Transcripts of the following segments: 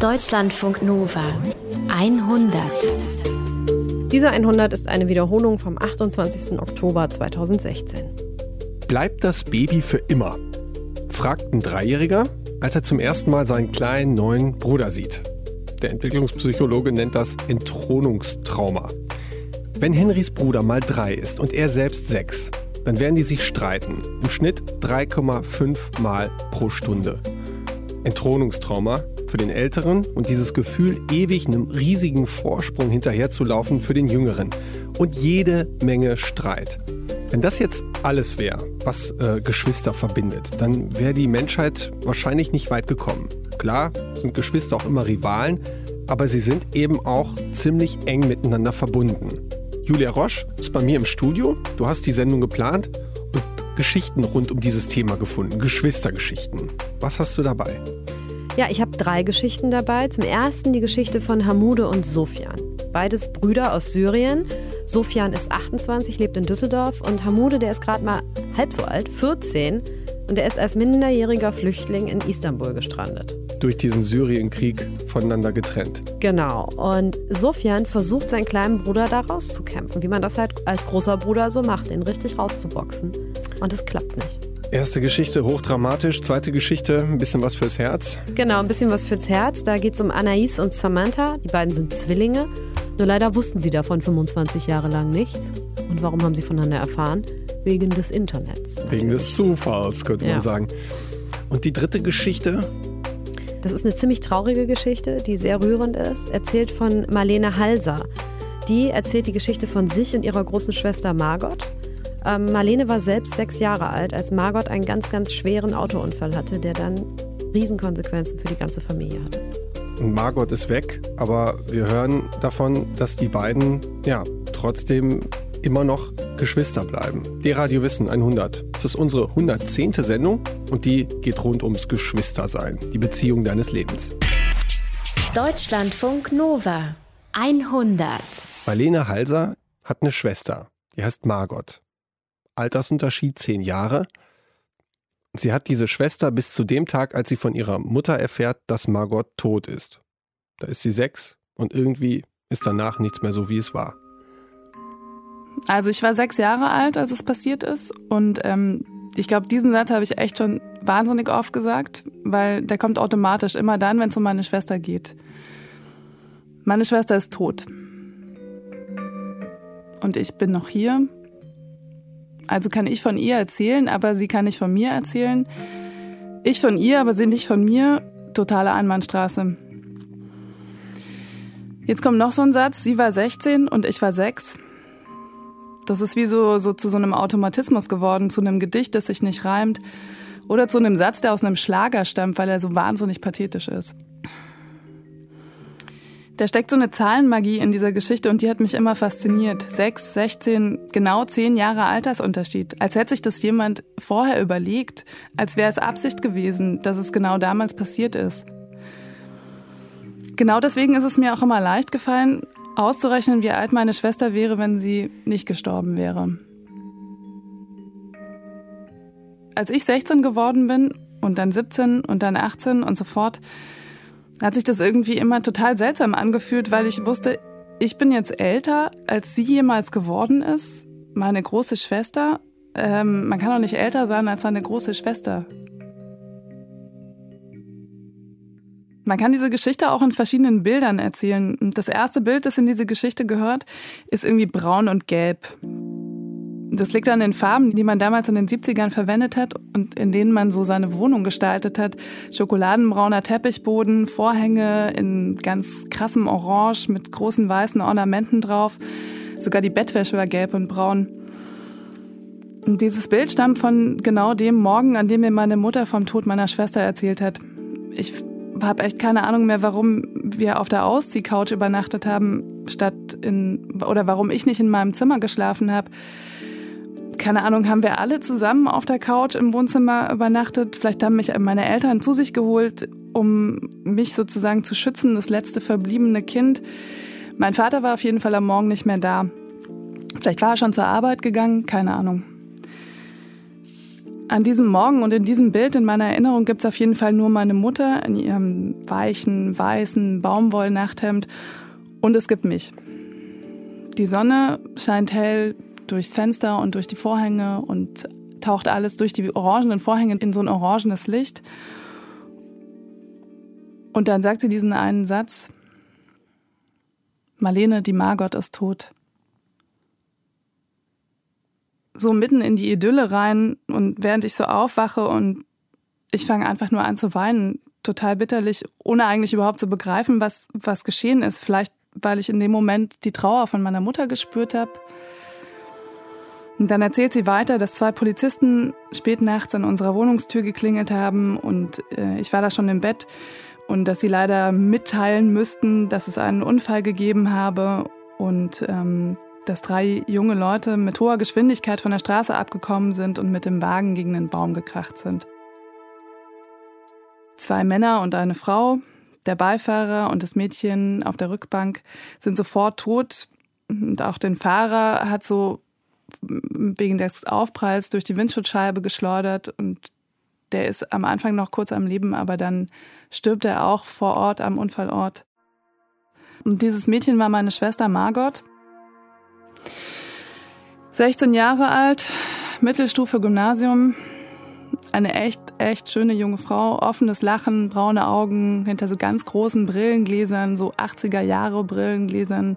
Deutschlandfunk Nova 100. Diese 100 ist eine Wiederholung vom 28. Oktober 2016. Bleibt das Baby für immer? fragt ein Dreijähriger, als er zum ersten Mal seinen kleinen neuen Bruder sieht. Der Entwicklungspsychologe nennt das Entthronungstrauma. Wenn Henrys Bruder mal drei ist und er selbst sechs, dann werden die sich streiten. Im Schnitt 3,5 Mal pro Stunde. Entthronungstrauma für den Älteren und dieses Gefühl, ewig einem riesigen Vorsprung hinterherzulaufen für den Jüngeren. Und jede Menge Streit. Wenn das jetzt alles wäre, was äh, Geschwister verbindet, dann wäre die Menschheit wahrscheinlich nicht weit gekommen. Klar sind Geschwister auch immer Rivalen, aber sie sind eben auch ziemlich eng miteinander verbunden. Julia Roche ist bei mir im Studio. Du hast die Sendung geplant und Geschichten rund um dieses Thema gefunden, Geschwistergeschichten. Was hast du dabei? Ja, ich habe drei Geschichten dabei. Zum ersten die Geschichte von Hamude und Sofian. Beides Brüder aus Syrien. Sofian ist 28, lebt in Düsseldorf und Hamude, der ist gerade mal halb so alt, 14 und er ist als minderjähriger Flüchtling in Istanbul gestrandet. Durch diesen Syrienkrieg voneinander getrennt. Genau. Und Sofian versucht, seinen kleinen Bruder da rauszukämpfen, wie man das halt als großer Bruder so macht, ihn richtig rauszuboxen. Und es klappt nicht. Erste Geschichte hochdramatisch, zweite Geschichte ein bisschen was fürs Herz. Genau, ein bisschen was fürs Herz. Da geht es um Anais und Samantha. Die beiden sind Zwillinge. Nur leider wussten sie davon 25 Jahre lang nichts. Und warum haben sie voneinander erfahren? Wegen des Internets. Wegen des Zufalls, könnte ja. man sagen. Und die dritte Geschichte? Das ist eine ziemlich traurige Geschichte, die sehr rührend ist. Erzählt von Marlene Halser. Die erzählt die Geschichte von sich und ihrer großen Schwester Margot. Ähm, Marlene war selbst sechs Jahre alt, als Margot einen ganz, ganz schweren Autounfall hatte, der dann Riesenkonsequenzen für die ganze Familie hatte. Und Margot ist weg, aber wir hören davon, dass die beiden ja trotzdem immer noch Geschwister bleiben. Die Radio Wissen 100. Das ist unsere 110. Sendung und die geht rund ums Geschwistersein, die Beziehung deines Lebens. Deutschlandfunk Nova 100. Marlene Halser hat eine Schwester, die heißt Margot. Altersunterschied zehn Jahre. Sie hat diese Schwester bis zu dem Tag, als sie von ihrer Mutter erfährt, dass Margot tot ist. Da ist sie sechs und irgendwie ist danach nichts mehr so, wie es war. Also ich war sechs Jahre alt, als es passiert ist und ähm, ich glaube, diesen Satz habe ich echt schon wahnsinnig oft gesagt, weil der kommt automatisch immer dann, wenn es um meine Schwester geht. Meine Schwester ist tot. Und ich bin noch hier also kann ich von ihr erzählen, aber sie kann nicht von mir erzählen. Ich von ihr, aber sie nicht von mir. Totale Einbahnstraße. Jetzt kommt noch so ein Satz. Sie war 16 und ich war 6. Das ist wie so, so zu so einem Automatismus geworden, zu einem Gedicht, das sich nicht reimt. Oder zu einem Satz, der aus einem Schlager stammt, weil er so wahnsinnig pathetisch ist. Da steckt so eine Zahlenmagie in dieser Geschichte und die hat mich immer fasziniert. Sechs, 16, genau zehn Jahre Altersunterschied. Als hätte sich das jemand vorher überlegt, als wäre es Absicht gewesen, dass es genau damals passiert ist. Genau deswegen ist es mir auch immer leicht gefallen, auszurechnen, wie alt meine Schwester wäre, wenn sie nicht gestorben wäre. Als ich 16 geworden bin und dann 17 und dann 18 und so fort, hat sich das irgendwie immer total seltsam angefühlt, weil ich wusste, ich bin jetzt älter, als sie jemals geworden ist. Meine große Schwester. Ähm, man kann doch nicht älter sein als seine große Schwester. Man kann diese Geschichte auch in verschiedenen Bildern erzählen. Das erste Bild, das in diese Geschichte gehört, ist irgendwie braun und gelb. Das liegt an den Farben, die man damals in den 70ern verwendet hat und in denen man so seine Wohnung gestaltet hat. Schokoladenbrauner Teppichboden, Vorhänge in ganz krassem Orange mit großen weißen Ornamenten drauf. Sogar die Bettwäsche war gelb und braun. Und dieses Bild stammt von genau dem Morgen, an dem mir meine Mutter vom Tod meiner Schwester erzählt hat. Ich habe echt keine Ahnung mehr, warum wir auf der Ausziehcouch übernachtet haben, statt in oder warum ich nicht in meinem Zimmer geschlafen habe keine Ahnung, haben wir alle zusammen auf der Couch im Wohnzimmer übernachtet. Vielleicht haben mich meine Eltern zu sich geholt, um mich sozusagen zu schützen, das letzte verbliebene Kind. Mein Vater war auf jeden Fall am Morgen nicht mehr da. Vielleicht war er schon zur Arbeit gegangen, keine Ahnung. An diesem Morgen und in diesem Bild in meiner Erinnerung gibt es auf jeden Fall nur meine Mutter in ihrem weichen, weißen Baumwollnachthemd und es gibt mich. Die Sonne scheint hell durchs Fenster und durch die Vorhänge und taucht alles durch die orangenen Vorhänge in so ein orangenes Licht. Und dann sagt sie diesen einen Satz, Marlene, die Margot ist tot so mitten in die Idylle rein und während ich so aufwache und ich fange einfach nur an zu weinen, total bitterlich, ohne eigentlich überhaupt zu begreifen, was, was geschehen ist. Vielleicht, weil ich in dem Moment die Trauer von meiner Mutter gespürt habe. Und dann erzählt sie weiter, dass zwei Polizisten spät nachts an unserer Wohnungstür geklingelt haben und äh, ich war da schon im Bett und dass sie leider mitteilen müssten, dass es einen Unfall gegeben habe und ähm, dass drei junge Leute mit hoher Geschwindigkeit von der Straße abgekommen sind und mit dem Wagen gegen den Baum gekracht sind. Zwei Männer und eine Frau, der Beifahrer und das Mädchen auf der Rückbank sind sofort tot. Und auch den Fahrer hat so wegen des Aufpralls durch die Windschutzscheibe geschleudert und der ist am Anfang noch kurz am Leben, aber dann stirbt er auch vor Ort am Unfallort. Und dieses Mädchen war meine Schwester Margot. 16 Jahre alt, Mittelstufe Gymnasium, eine echt, echt schöne junge Frau, offenes Lachen, braune Augen, hinter so ganz großen Brillengläsern, so 80er Jahre Brillengläsern,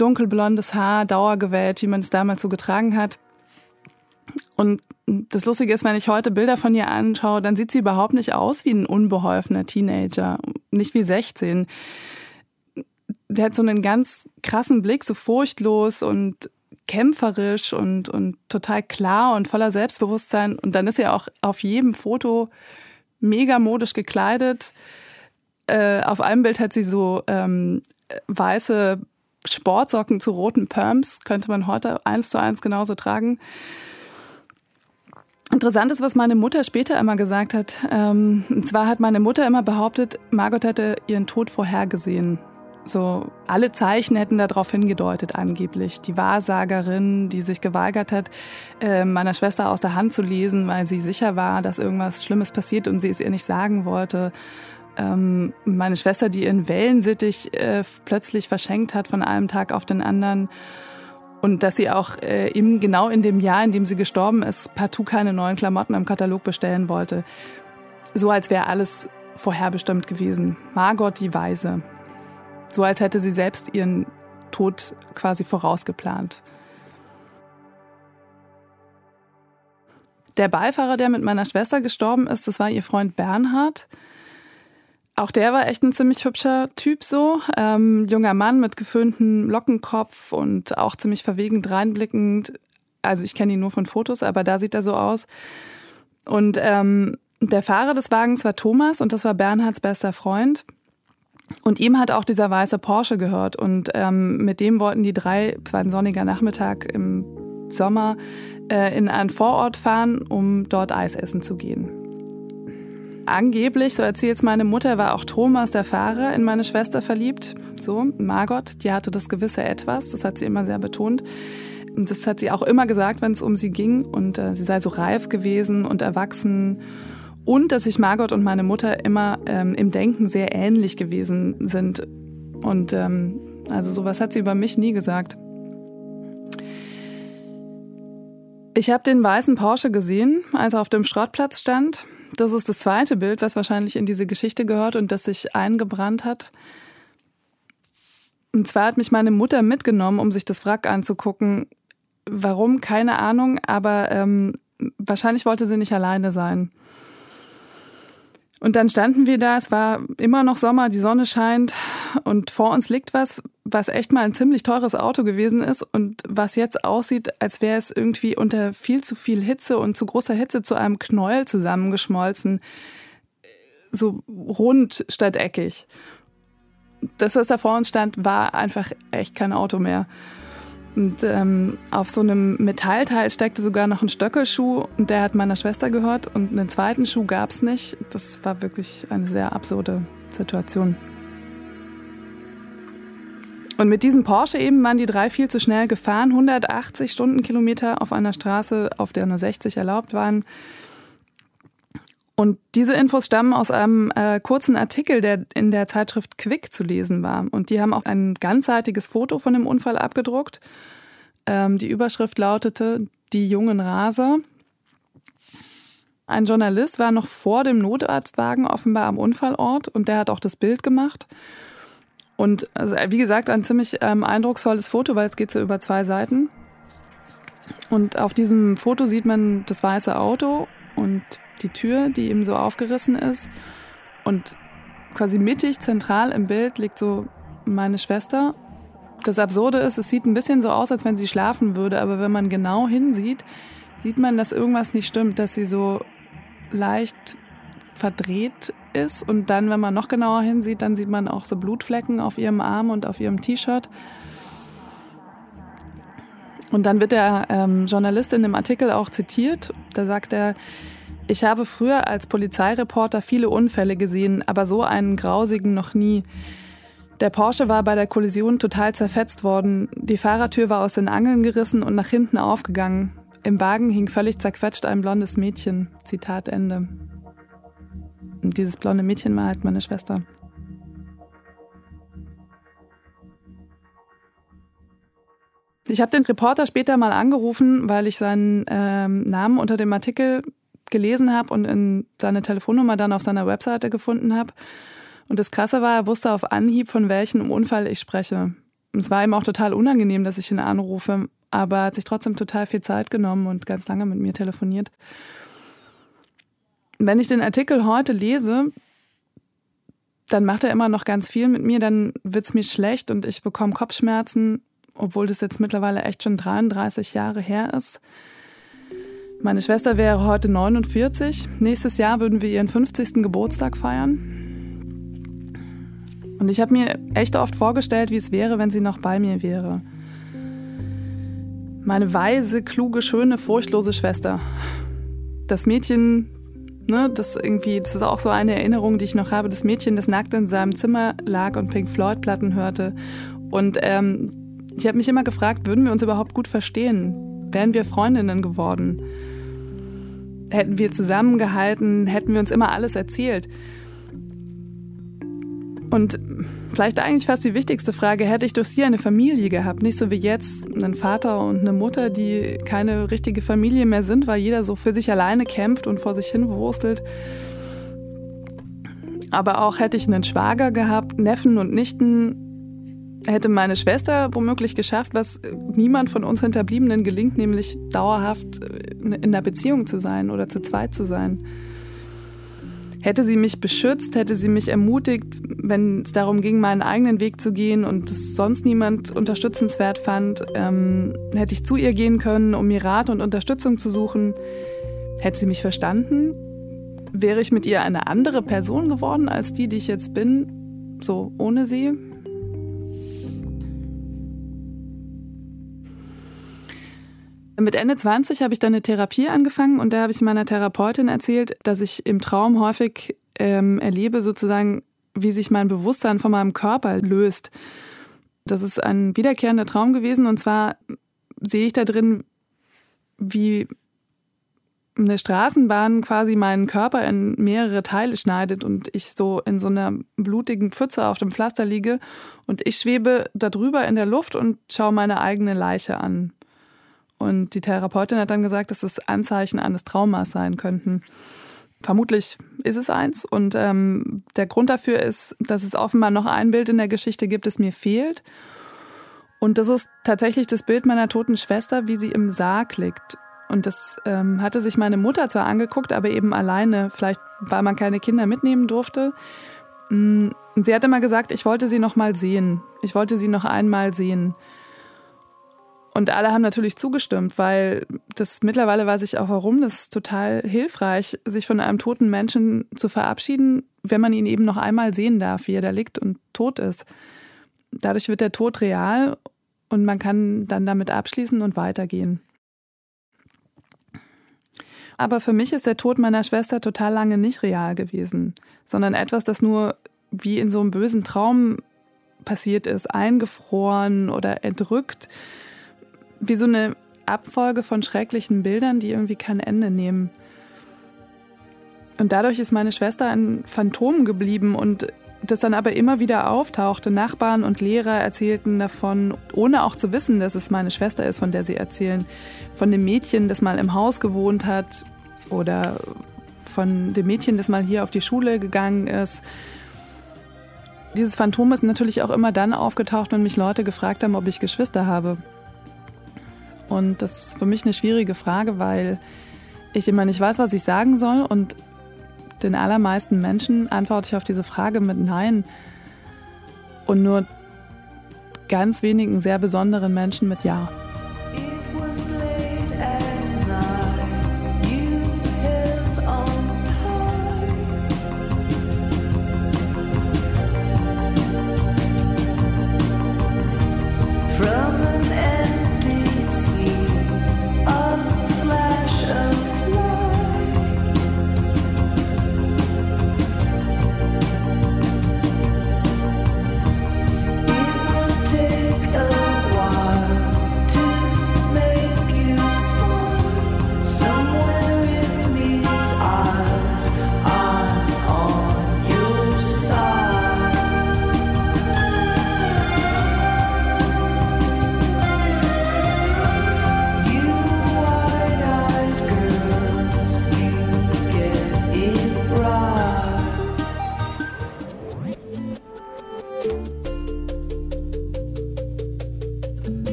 dunkelblondes Haar, dauergewellt, wie man es damals so getragen hat. Und das Lustige ist, wenn ich heute Bilder von ihr anschaue, dann sieht sie überhaupt nicht aus wie ein unbeholfener Teenager, nicht wie 16 der hat so einen ganz krassen Blick, so furchtlos und kämpferisch und, und total klar und voller Selbstbewusstsein. Und dann ist er auch auf jedem Foto mega modisch gekleidet. Äh, auf einem Bild hat sie so ähm, weiße Sportsocken zu roten Perms, könnte man heute eins zu eins genauso tragen. Interessant ist, was meine Mutter später immer gesagt hat. Ähm, und zwar hat meine Mutter immer behauptet, Margot hätte ihren Tod vorhergesehen. So, alle Zeichen hätten darauf hingedeutet, angeblich. Die Wahrsagerin, die sich geweigert hat, äh, meiner Schwester aus der Hand zu lesen, weil sie sicher war, dass irgendwas Schlimmes passiert und sie es ihr nicht sagen wollte. Ähm, meine Schwester, die ihren Wellensittich äh, plötzlich verschenkt hat von einem Tag auf den anderen. Und dass sie auch äh, eben genau in dem Jahr, in dem sie gestorben ist, partout keine neuen Klamotten im Katalog bestellen wollte. So als wäre alles vorherbestimmt gewesen. Margot die Weise. So als hätte sie selbst ihren Tod quasi vorausgeplant. Der Beifahrer, der mit meiner Schwester gestorben ist, das war ihr Freund Bernhard. Auch der war echt ein ziemlich hübscher Typ so. Ähm, junger Mann mit geföhntem Lockenkopf und auch ziemlich verwegen reinblickend. Also ich kenne ihn nur von Fotos, aber da sieht er so aus. Und ähm, der Fahrer des Wagens war Thomas und das war Bernhards bester Freund. Und ihm hat auch dieser weiße Porsche gehört. Und ähm, mit dem wollten die drei, es war ein sonniger Nachmittag im Sommer, äh, in einen Vorort fahren, um dort Eis essen zu gehen. Angeblich, so erzählt es meine Mutter, war auch Thomas, der Fahrer, in meine Schwester verliebt. So, Margot, die hatte das gewisse Etwas, das hat sie immer sehr betont. Und das hat sie auch immer gesagt, wenn es um sie ging. Und äh, sie sei so reif gewesen und erwachsen und dass sich Margot und meine Mutter immer ähm, im Denken sehr ähnlich gewesen sind. Und ähm, also sowas hat sie über mich nie gesagt. Ich habe den weißen Porsche gesehen, als er auf dem Schrottplatz stand. Das ist das zweite Bild, was wahrscheinlich in diese Geschichte gehört und das sich eingebrannt hat. Und zwar hat mich meine Mutter mitgenommen, um sich das Wrack anzugucken. Warum? Keine Ahnung, aber ähm, wahrscheinlich wollte sie nicht alleine sein. Und dann standen wir da, es war immer noch Sommer, die Sonne scheint und vor uns liegt was, was echt mal ein ziemlich teures Auto gewesen ist und was jetzt aussieht, als wäre es irgendwie unter viel zu viel Hitze und zu großer Hitze zu einem Knäuel zusammengeschmolzen, so rund statt eckig. Das, was da vor uns stand, war einfach echt kein Auto mehr. Und ähm, auf so einem Metallteil steckte sogar noch ein Stöckelschuh und der hat meiner Schwester gehört und einen zweiten Schuh gab es nicht. Das war wirklich eine sehr absurde Situation. Und mit diesem Porsche eben waren die drei viel zu schnell gefahren, 180 Stundenkilometer auf einer Straße, auf der nur 60 erlaubt waren. Und diese Infos stammen aus einem äh, kurzen Artikel, der in der Zeitschrift Quick zu lesen war. Und die haben auch ein ganzseitiges Foto von dem Unfall abgedruckt. Ähm, die Überschrift lautete Die jungen Raser. Ein Journalist war noch vor dem Notarztwagen offenbar am Unfallort und der hat auch das Bild gemacht. Und also, wie gesagt, ein ziemlich ähm, eindrucksvolles Foto, weil es geht so über zwei Seiten. Und auf diesem Foto sieht man das weiße Auto und die Tür, die eben so aufgerissen ist. Und quasi mittig, zentral im Bild liegt so meine Schwester. Das Absurde ist, es sieht ein bisschen so aus, als wenn sie schlafen würde, aber wenn man genau hinsieht, sieht man, dass irgendwas nicht stimmt, dass sie so leicht verdreht ist. Und dann, wenn man noch genauer hinsieht, dann sieht man auch so Blutflecken auf ihrem Arm und auf ihrem T-Shirt. Und dann wird der ähm, Journalist in dem Artikel auch zitiert. Da sagt er, ich habe früher als Polizeireporter viele Unfälle gesehen, aber so einen grausigen noch nie. Der Porsche war bei der Kollision total zerfetzt worden. Die Fahrertür war aus den Angeln gerissen und nach hinten aufgegangen. Im Wagen hing völlig zerquetscht ein blondes Mädchen. Zitat Ende. Und dieses blonde Mädchen war halt meine Schwester. Ich habe den Reporter später mal angerufen, weil ich seinen ähm, Namen unter dem Artikel gelesen habe und in seine Telefonnummer dann auf seiner Webseite gefunden habe. Und das Krasse war, er wusste auf Anhieb, von welchem Unfall ich spreche. Und es war ihm auch total unangenehm, dass ich ihn anrufe, aber er hat sich trotzdem total viel Zeit genommen und ganz lange mit mir telefoniert. Wenn ich den Artikel heute lese, dann macht er immer noch ganz viel mit mir, dann wird es mir schlecht und ich bekomme Kopfschmerzen, obwohl das jetzt mittlerweile echt schon 33 Jahre her ist. Meine Schwester wäre heute 49. Nächstes Jahr würden wir ihren 50. Geburtstag feiern. Und ich habe mir echt oft vorgestellt, wie es wäre, wenn sie noch bei mir wäre. Meine weise, kluge, schöne, furchtlose Schwester. Das Mädchen, ne, das irgendwie, das ist auch so eine Erinnerung, die ich noch habe. Das Mädchen, das nackt in seinem Zimmer lag und Pink Floyd Platten hörte. Und ähm, ich habe mich immer gefragt, würden wir uns überhaupt gut verstehen? Wären wir Freundinnen geworden? Hätten wir zusammengehalten, hätten wir uns immer alles erzählt. Und vielleicht eigentlich fast die wichtigste Frage, hätte ich durch sie eine Familie gehabt, nicht so wie jetzt einen Vater und eine Mutter, die keine richtige Familie mehr sind, weil jeder so für sich alleine kämpft und vor sich hin wurstelt. Aber auch hätte ich einen Schwager gehabt, Neffen und Nichten, hätte meine Schwester womöglich geschafft, was niemand von uns Hinterbliebenen gelingt, nämlich dauerhaft äh, in einer Beziehung zu sein oder zu zweit zu sein. Hätte sie mich beschützt, hätte sie mich ermutigt, wenn es darum ging, meinen eigenen Weg zu gehen und es sonst niemand unterstützenswert fand, ähm, hätte ich zu ihr gehen können, um mir Rat und Unterstützung zu suchen. Hätte sie mich verstanden, wäre ich mit ihr eine andere Person geworden als die, die ich jetzt bin, so ohne sie. Mit Ende 20 habe ich dann eine Therapie angefangen und da habe ich meiner Therapeutin erzählt, dass ich im Traum häufig ähm, erlebe, sozusagen, wie sich mein Bewusstsein von meinem Körper löst. Das ist ein wiederkehrender Traum gewesen und zwar sehe ich da drin, wie eine Straßenbahn quasi meinen Körper in mehrere Teile schneidet und ich so in so einer blutigen Pfütze auf dem Pflaster liege und ich schwebe darüber in der Luft und schaue meine eigene Leiche an. Und die Therapeutin hat dann gesagt, dass es Anzeichen eines Traumas sein könnten. Vermutlich ist es eins. Und ähm, der Grund dafür ist, dass es offenbar noch ein Bild in der Geschichte gibt, das mir fehlt. Und das ist tatsächlich das Bild meiner toten Schwester, wie sie im Sarg liegt. Und das ähm, hatte sich meine Mutter zwar angeguckt, aber eben alleine, vielleicht weil man keine Kinder mitnehmen durfte. Mm, sie hat immer gesagt, ich wollte sie noch mal sehen. Ich wollte sie noch einmal sehen. Und alle haben natürlich zugestimmt, weil das mittlerweile weiß ich auch warum. Das ist total hilfreich, sich von einem toten Menschen zu verabschieden, wenn man ihn eben noch einmal sehen darf, wie er da liegt und tot ist. Dadurch wird der Tod real und man kann dann damit abschließen und weitergehen. Aber für mich ist der Tod meiner Schwester total lange nicht real gewesen, sondern etwas, das nur wie in so einem bösen Traum passiert ist, eingefroren oder erdrückt. Wie so eine Abfolge von schrecklichen Bildern, die irgendwie kein Ende nehmen. Und dadurch ist meine Schwester ein Phantom geblieben und das dann aber immer wieder auftauchte. Nachbarn und Lehrer erzählten davon, ohne auch zu wissen, dass es meine Schwester ist, von der sie erzählen. Von dem Mädchen, das mal im Haus gewohnt hat oder von dem Mädchen, das mal hier auf die Schule gegangen ist. Dieses Phantom ist natürlich auch immer dann aufgetaucht, wenn mich Leute gefragt haben, ob ich Geschwister habe. Und das ist für mich eine schwierige Frage, weil ich immer nicht weiß, was ich sagen soll. Und den allermeisten Menschen antworte ich auf diese Frage mit Nein. Und nur ganz wenigen sehr besonderen Menschen mit Ja.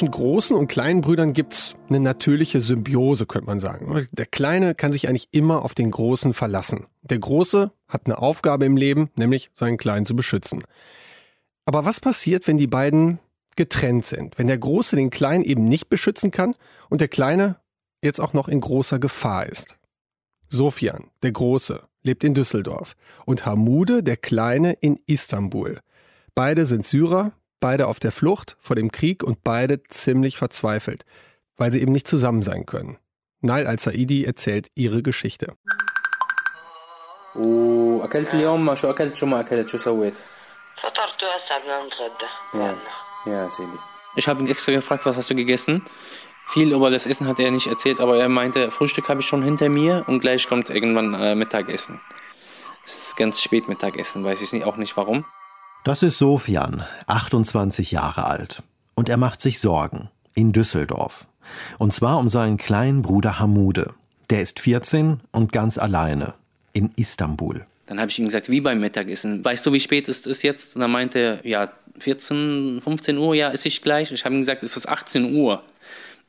Zwischen großen und kleinen Brüdern gibt es eine natürliche Symbiose, könnte man sagen. Der Kleine kann sich eigentlich immer auf den Großen verlassen. Der Große hat eine Aufgabe im Leben, nämlich seinen Kleinen zu beschützen. Aber was passiert, wenn die beiden getrennt sind? Wenn der Große den Kleinen eben nicht beschützen kann und der Kleine jetzt auch noch in großer Gefahr ist? Sofian, der Große, lebt in Düsseldorf und Hamude, der Kleine, in Istanbul. Beide sind Syrer, beide auf der Flucht vor dem Krieg und beide ziemlich verzweifelt, weil sie eben nicht zusammen sein können. Nail al-Saidi erzählt ihre Geschichte. Ich habe ihn extra gefragt, was hast du gegessen? Viel über das Essen hat er nicht erzählt, aber er meinte, Frühstück habe ich schon hinter mir und gleich kommt irgendwann äh, Mittagessen. Es ist ganz spät Mittagessen, weiß ich nicht, auch nicht warum. Das ist Sofian, 28 Jahre alt. Und er macht sich Sorgen. In Düsseldorf. Und zwar um seinen kleinen Bruder Hamude. Der ist 14 und ganz alleine. In Istanbul. Dann habe ich ihm gesagt, wie beim Mittagessen. Weißt du, wie spät ist es jetzt? Und dann meinte er, ja, 14, 15 Uhr, ja, ist ich gleich. Ich habe ihm gesagt, es ist 18 Uhr.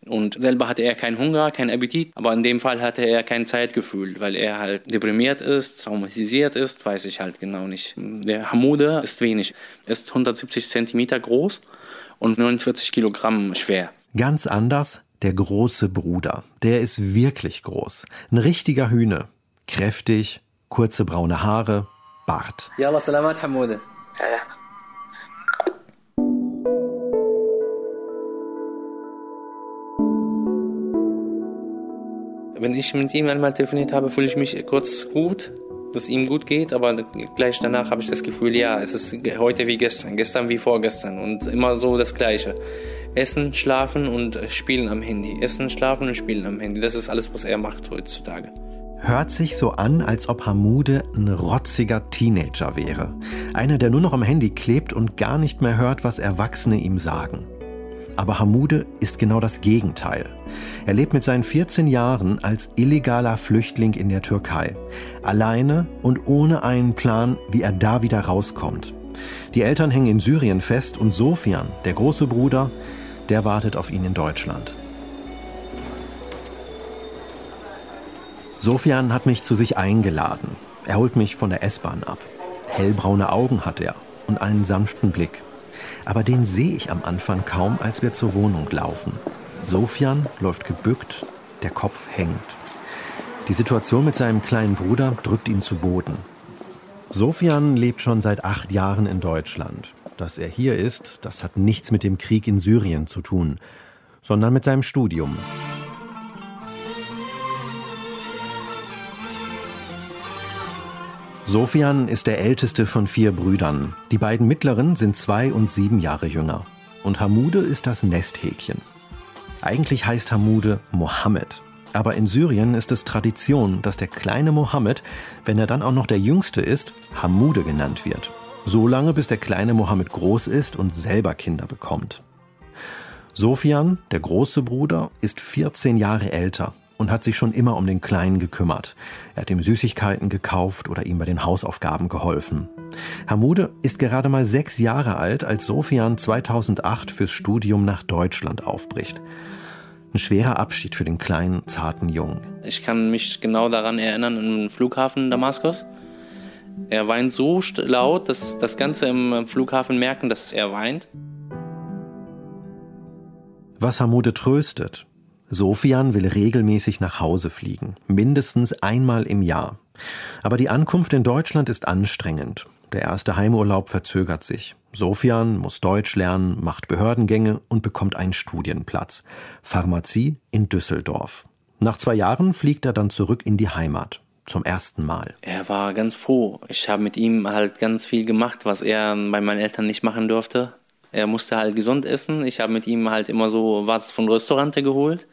Und selber hatte er keinen Hunger, keinen Appetit, aber in dem Fall hatte er kein Zeitgefühl, weil er halt deprimiert ist, traumatisiert ist, weiß ich halt genau nicht. Der Hamude ist wenig, er ist 170 Zentimeter groß und 49 Kilogramm schwer. Ganz anders der große Bruder. Der ist wirklich groß. Ein richtiger Hühne. Kräftig, kurze braune Haare, Bart. Yalla, salamat Hamude. Wenn ich mit ihm einmal telefoniert habe, fühle ich mich kurz gut, dass ihm gut geht, aber gleich danach habe ich das Gefühl, ja, es ist heute wie gestern, gestern wie vorgestern und immer so das Gleiche. Essen, schlafen und spielen am Handy. Essen, schlafen und spielen am Handy. Das ist alles, was er macht heutzutage. Hört sich so an, als ob Hamude ein rotziger Teenager wäre. Einer, der nur noch am Handy klebt und gar nicht mehr hört, was Erwachsene ihm sagen. Aber Hamude ist genau das Gegenteil. Er lebt mit seinen 14 Jahren als illegaler Flüchtling in der Türkei. Alleine und ohne einen Plan, wie er da wieder rauskommt. Die Eltern hängen in Syrien fest und Sofian, der große Bruder, der wartet auf ihn in Deutschland. Sofian hat mich zu sich eingeladen. Er holt mich von der S-Bahn ab. Hellbraune Augen hat er und einen sanften Blick aber den sehe ich am Anfang kaum, als wir zur Wohnung laufen. Sofian läuft gebückt, der Kopf hängt. Die Situation mit seinem kleinen Bruder drückt ihn zu Boden. Sofian lebt schon seit acht Jahren in Deutschland. Dass er hier ist, das hat nichts mit dem Krieg in Syrien zu tun, sondern mit seinem Studium. Sofian ist der älteste von vier Brüdern. Die beiden mittleren sind zwei und sieben Jahre jünger. Und Hamude ist das Nesthäkchen. Eigentlich heißt Hamude Mohammed. Aber in Syrien ist es Tradition, dass der kleine Mohammed, wenn er dann auch noch der Jüngste ist, Hamude genannt wird. So lange, bis der kleine Mohammed groß ist und selber Kinder bekommt. Sofian, der große Bruder, ist 14 Jahre älter und hat sich schon immer um den Kleinen gekümmert. Er hat ihm Süßigkeiten gekauft oder ihm bei den Hausaufgaben geholfen. Hamude ist gerade mal sechs Jahre alt, als Sofian 2008 fürs Studium nach Deutschland aufbricht. Ein schwerer Abschied für den kleinen, zarten Jungen. Ich kann mich genau daran erinnern, im Flughafen Damaskus. Er weint so laut, dass das Ganze im Flughafen merken, dass er weint. Was Hamude tröstet. Sofian will regelmäßig nach Hause fliegen, mindestens einmal im Jahr. Aber die Ankunft in Deutschland ist anstrengend. Der erste Heimurlaub verzögert sich. Sofian muss Deutsch lernen, macht Behördengänge und bekommt einen Studienplatz. Pharmazie in Düsseldorf. Nach zwei Jahren fliegt er dann zurück in die Heimat. Zum ersten Mal. Er war ganz froh. Ich habe mit ihm halt ganz viel gemacht, was er bei meinen Eltern nicht machen durfte. Er musste halt gesund essen. Ich habe mit ihm halt immer so was von Restaurante geholt.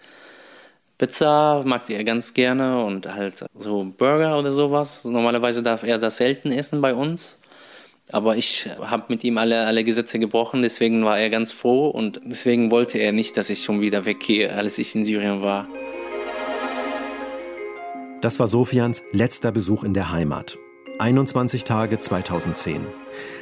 Pizza mag er ganz gerne und halt so Burger oder sowas. Normalerweise darf er das selten essen bei uns. Aber ich habe mit ihm alle, alle Gesetze gebrochen, deswegen war er ganz froh und deswegen wollte er nicht, dass ich schon wieder weggehe, als ich in Syrien war. Das war Sofians letzter Besuch in der Heimat. 21 Tage 2010.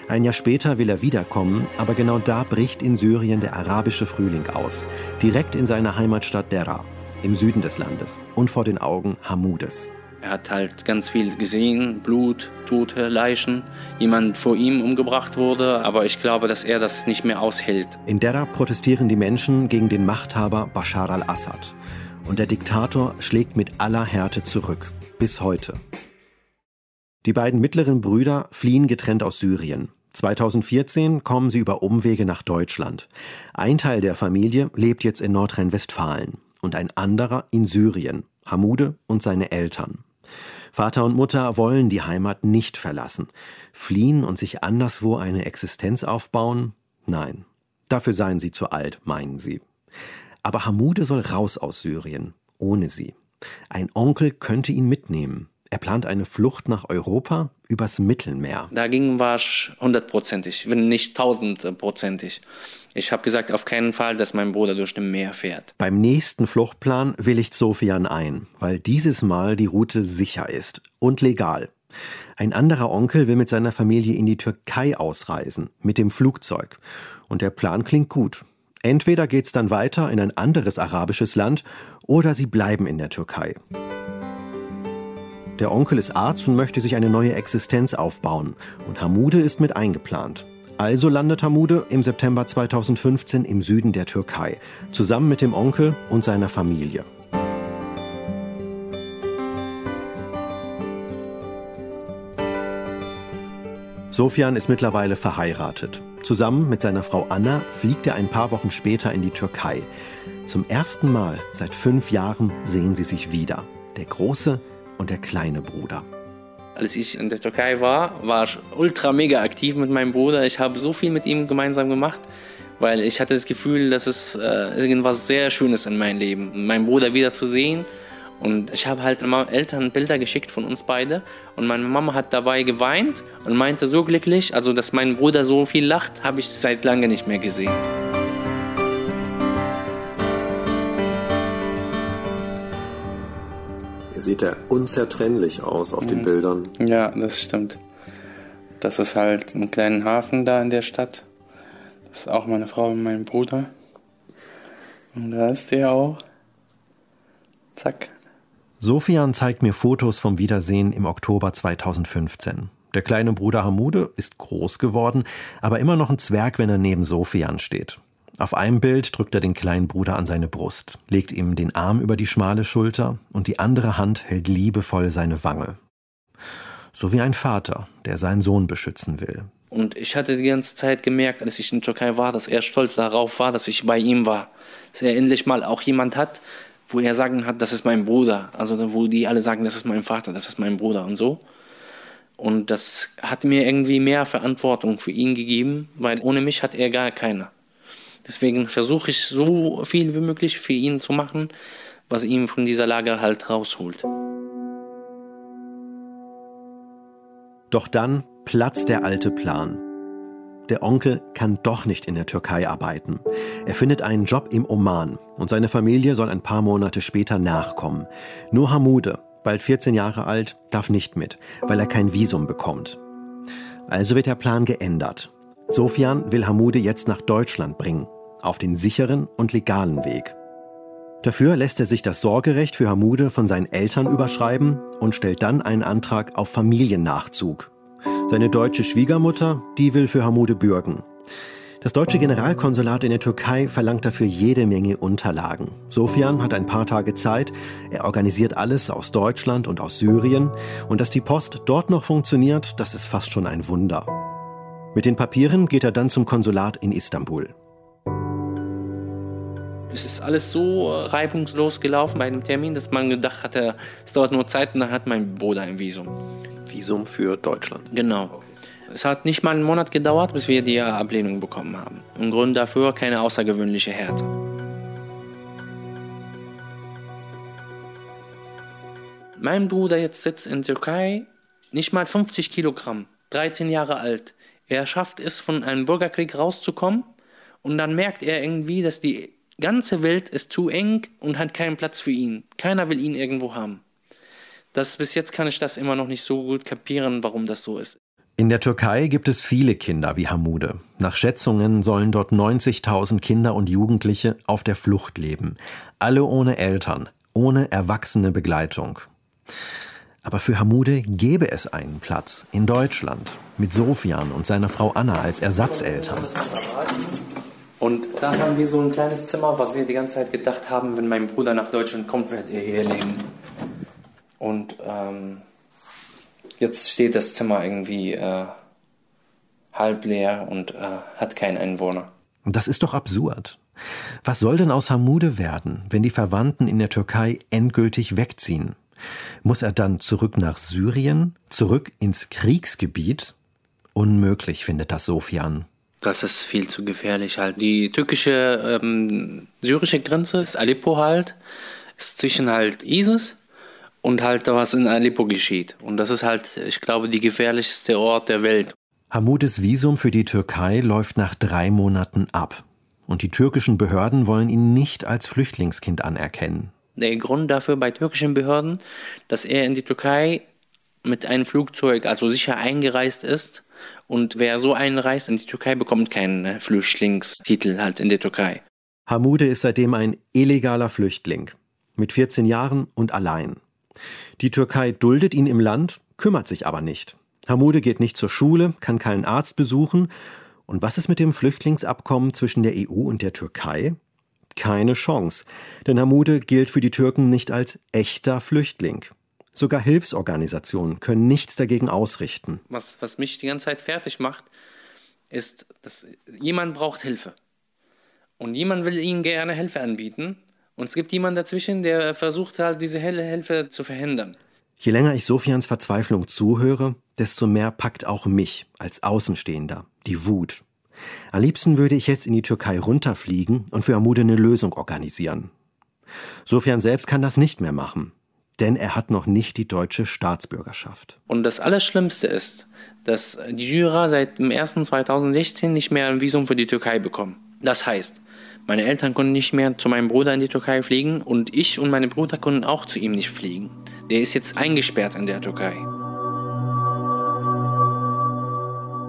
Ein Jahr später will er wiederkommen, aber genau da bricht in Syrien der arabische Frühling aus. Direkt in seiner Heimatstadt Dera, im Süden des Landes und vor den Augen Hamudes. Er hat halt ganz viel gesehen, Blut, Tote, Leichen, jemand vor ihm umgebracht wurde, aber ich glaube, dass er das nicht mehr aushält. In Dera protestieren die Menschen gegen den Machthaber Bashar al-Assad. Und der Diktator schlägt mit aller Härte zurück, bis heute. Die beiden mittleren Brüder fliehen getrennt aus Syrien. 2014 kommen sie über Umwege nach Deutschland. Ein Teil der Familie lebt jetzt in Nordrhein-Westfalen und ein anderer in Syrien, Hamude und seine Eltern. Vater und Mutter wollen die Heimat nicht verlassen. Fliehen und sich anderswo eine Existenz aufbauen? Nein. Dafür seien sie zu alt, meinen sie. Aber Hamude soll raus aus Syrien, ohne sie. Ein Onkel könnte ihn mitnehmen. Er plant eine Flucht nach Europa übers Mittelmeer. Dagegen war ich hundertprozentig, wenn nicht tausendprozentig. Ich habe gesagt, auf keinen Fall, dass mein Bruder durch den Meer fährt. Beim nächsten Fluchtplan willigt Sofian ein, weil dieses Mal die Route sicher ist und legal. Ein anderer Onkel will mit seiner Familie in die Türkei ausreisen, mit dem Flugzeug. Und der Plan klingt gut. Entweder geht's dann weiter in ein anderes arabisches Land oder sie bleiben in der Türkei. Der Onkel ist Arzt und möchte sich eine neue Existenz aufbauen. Und Hamude ist mit eingeplant. Also landet Hamude im September 2015 im Süden der Türkei, zusammen mit dem Onkel und seiner Familie. Sofian ist mittlerweile verheiratet. Zusammen mit seiner Frau Anna fliegt er ein paar Wochen später in die Türkei. Zum ersten Mal seit fünf Jahren sehen sie sich wieder. Der große und der kleine Bruder. Als ich in der Türkei war, war ich ultra mega aktiv mit meinem Bruder. Ich habe so viel mit ihm gemeinsam gemacht, weil ich hatte das Gefühl, dass es äh, irgendwas sehr Schönes in meinem Leben, meinen Bruder wiederzusehen. Und ich habe halt immer Eltern Bilder geschickt von uns beide. Und meine Mama hat dabei geweint und meinte so glücklich, also dass mein Bruder so viel lacht, habe ich seit lange nicht mehr gesehen. Sieht er unzertrennlich aus auf mhm. den Bildern. Ja, das stimmt. Das ist halt ein kleiner Hafen da in der Stadt. Das ist auch meine Frau und mein Bruder. Und da ist er auch. Zack. Sofian zeigt mir Fotos vom Wiedersehen im Oktober 2015. Der kleine Bruder Hamude ist groß geworden, aber immer noch ein Zwerg, wenn er neben Sofian steht. Auf einem Bild drückt er den kleinen Bruder an seine Brust, legt ihm den Arm über die schmale Schulter und die andere Hand hält liebevoll seine Wange. So wie ein Vater, der seinen Sohn beschützen will. Und ich hatte die ganze Zeit gemerkt, als ich in der Türkei war, dass er stolz darauf war, dass ich bei ihm war. Dass er endlich mal auch jemand hat, wo er sagen hat, das ist mein Bruder. Also wo die alle sagen, das ist mein Vater, das ist mein Bruder und so. Und das hat mir irgendwie mehr Verantwortung für ihn gegeben, weil ohne mich hat er gar keine. Deswegen versuche ich so viel wie möglich für ihn zu machen, was ihn von dieser Lage halt rausholt. Doch dann platzt der alte Plan. Der Onkel kann doch nicht in der Türkei arbeiten. Er findet einen Job im Oman und seine Familie soll ein paar Monate später nachkommen. Nur Hamude, bald 14 Jahre alt, darf nicht mit, weil er kein Visum bekommt. Also wird der Plan geändert. Sofian will Hamude jetzt nach Deutschland bringen, auf den sicheren und legalen Weg. Dafür lässt er sich das Sorgerecht für Hamude von seinen Eltern überschreiben und stellt dann einen Antrag auf Familiennachzug. Seine deutsche Schwiegermutter, die will für Hamude bürgen. Das deutsche Generalkonsulat in der Türkei verlangt dafür jede Menge Unterlagen. Sofian hat ein paar Tage Zeit. Er organisiert alles aus Deutschland und aus Syrien. Und dass die Post dort noch funktioniert, das ist fast schon ein Wunder. Mit den Papieren geht er dann zum Konsulat in Istanbul. Es ist alles so reibungslos gelaufen bei dem Termin, dass man gedacht hatte, es dauert nur Zeit und dann hat mein Bruder ein Visum. Visum für Deutschland. Genau. Okay. Es hat nicht mal einen Monat gedauert, bis wir die Ablehnung bekommen haben. Im Grund dafür keine außergewöhnliche Härte. Mein Bruder jetzt sitzt in der Türkei, nicht mal 50 Kilogramm, 13 Jahre alt. Er schafft es, von einem Bürgerkrieg rauszukommen und dann merkt er irgendwie, dass die ganze Welt ist zu eng und hat keinen Platz für ihn. Keiner will ihn irgendwo haben. Das, bis jetzt kann ich das immer noch nicht so gut kapieren, warum das so ist. In der Türkei gibt es viele Kinder wie Hamude. Nach Schätzungen sollen dort 90.000 Kinder und Jugendliche auf der Flucht leben. Alle ohne Eltern, ohne erwachsene Begleitung. Aber für Hamude gäbe es einen Platz in Deutschland mit Sofian und seiner Frau Anna als Ersatzeltern. Und da haben wir so ein kleines Zimmer, was wir die ganze Zeit gedacht haben, wenn mein Bruder nach Deutschland kommt, wird er hier leben. Und ähm, jetzt steht das Zimmer irgendwie äh, halb leer und äh, hat keinen Einwohner. Das ist doch absurd. Was soll denn aus Hamude werden, wenn die Verwandten in der Türkei endgültig wegziehen? Muss er dann zurück nach Syrien, zurück ins Kriegsgebiet? Unmöglich findet das Sofian. Das ist viel zu gefährlich halt. Die türkische, ähm, syrische Grenze ist Aleppo halt, ist zwischen halt ISIS und halt was in Aleppo geschieht. Und das ist halt, ich glaube, die gefährlichste Ort der Welt. Hamudes Visum für die Türkei läuft nach drei Monaten ab. Und die türkischen Behörden wollen ihn nicht als Flüchtlingskind anerkennen. Der Grund dafür bei türkischen Behörden, dass er in die Türkei mit einem Flugzeug, also sicher eingereist ist. Und wer so einreist in die Türkei, bekommt keinen Flüchtlingstitel halt in der Türkei. Hamude ist seitdem ein illegaler Flüchtling. Mit 14 Jahren und allein. Die Türkei duldet ihn im Land, kümmert sich aber nicht. Hamude geht nicht zur Schule, kann keinen Arzt besuchen. Und was ist mit dem Flüchtlingsabkommen zwischen der EU und der Türkei? Keine Chance, denn Hamude gilt für die Türken nicht als echter Flüchtling. Sogar Hilfsorganisationen können nichts dagegen ausrichten. Was, was mich die ganze Zeit fertig macht, ist, dass jemand braucht Hilfe. Und jemand will ihnen gerne Hilfe anbieten. Und es gibt jemanden dazwischen, der versucht halt, diese helle Hilfe zu verhindern. Je länger ich Sofians Verzweiflung zuhöre, desto mehr packt auch mich als Außenstehender die Wut. Am liebsten würde ich jetzt in die Türkei runterfliegen und für Amude eine Lösung organisieren. Sofian selbst kann das nicht mehr machen, denn er hat noch nicht die deutsche Staatsbürgerschaft. Und das Allerschlimmste ist, dass die Syrer seit dem 1.2016 nicht mehr ein Visum für die Türkei bekommen. Das heißt, meine Eltern konnten nicht mehr zu meinem Bruder in die Türkei fliegen und ich und meine Bruder konnten auch zu ihm nicht fliegen. Der ist jetzt eingesperrt in der Türkei.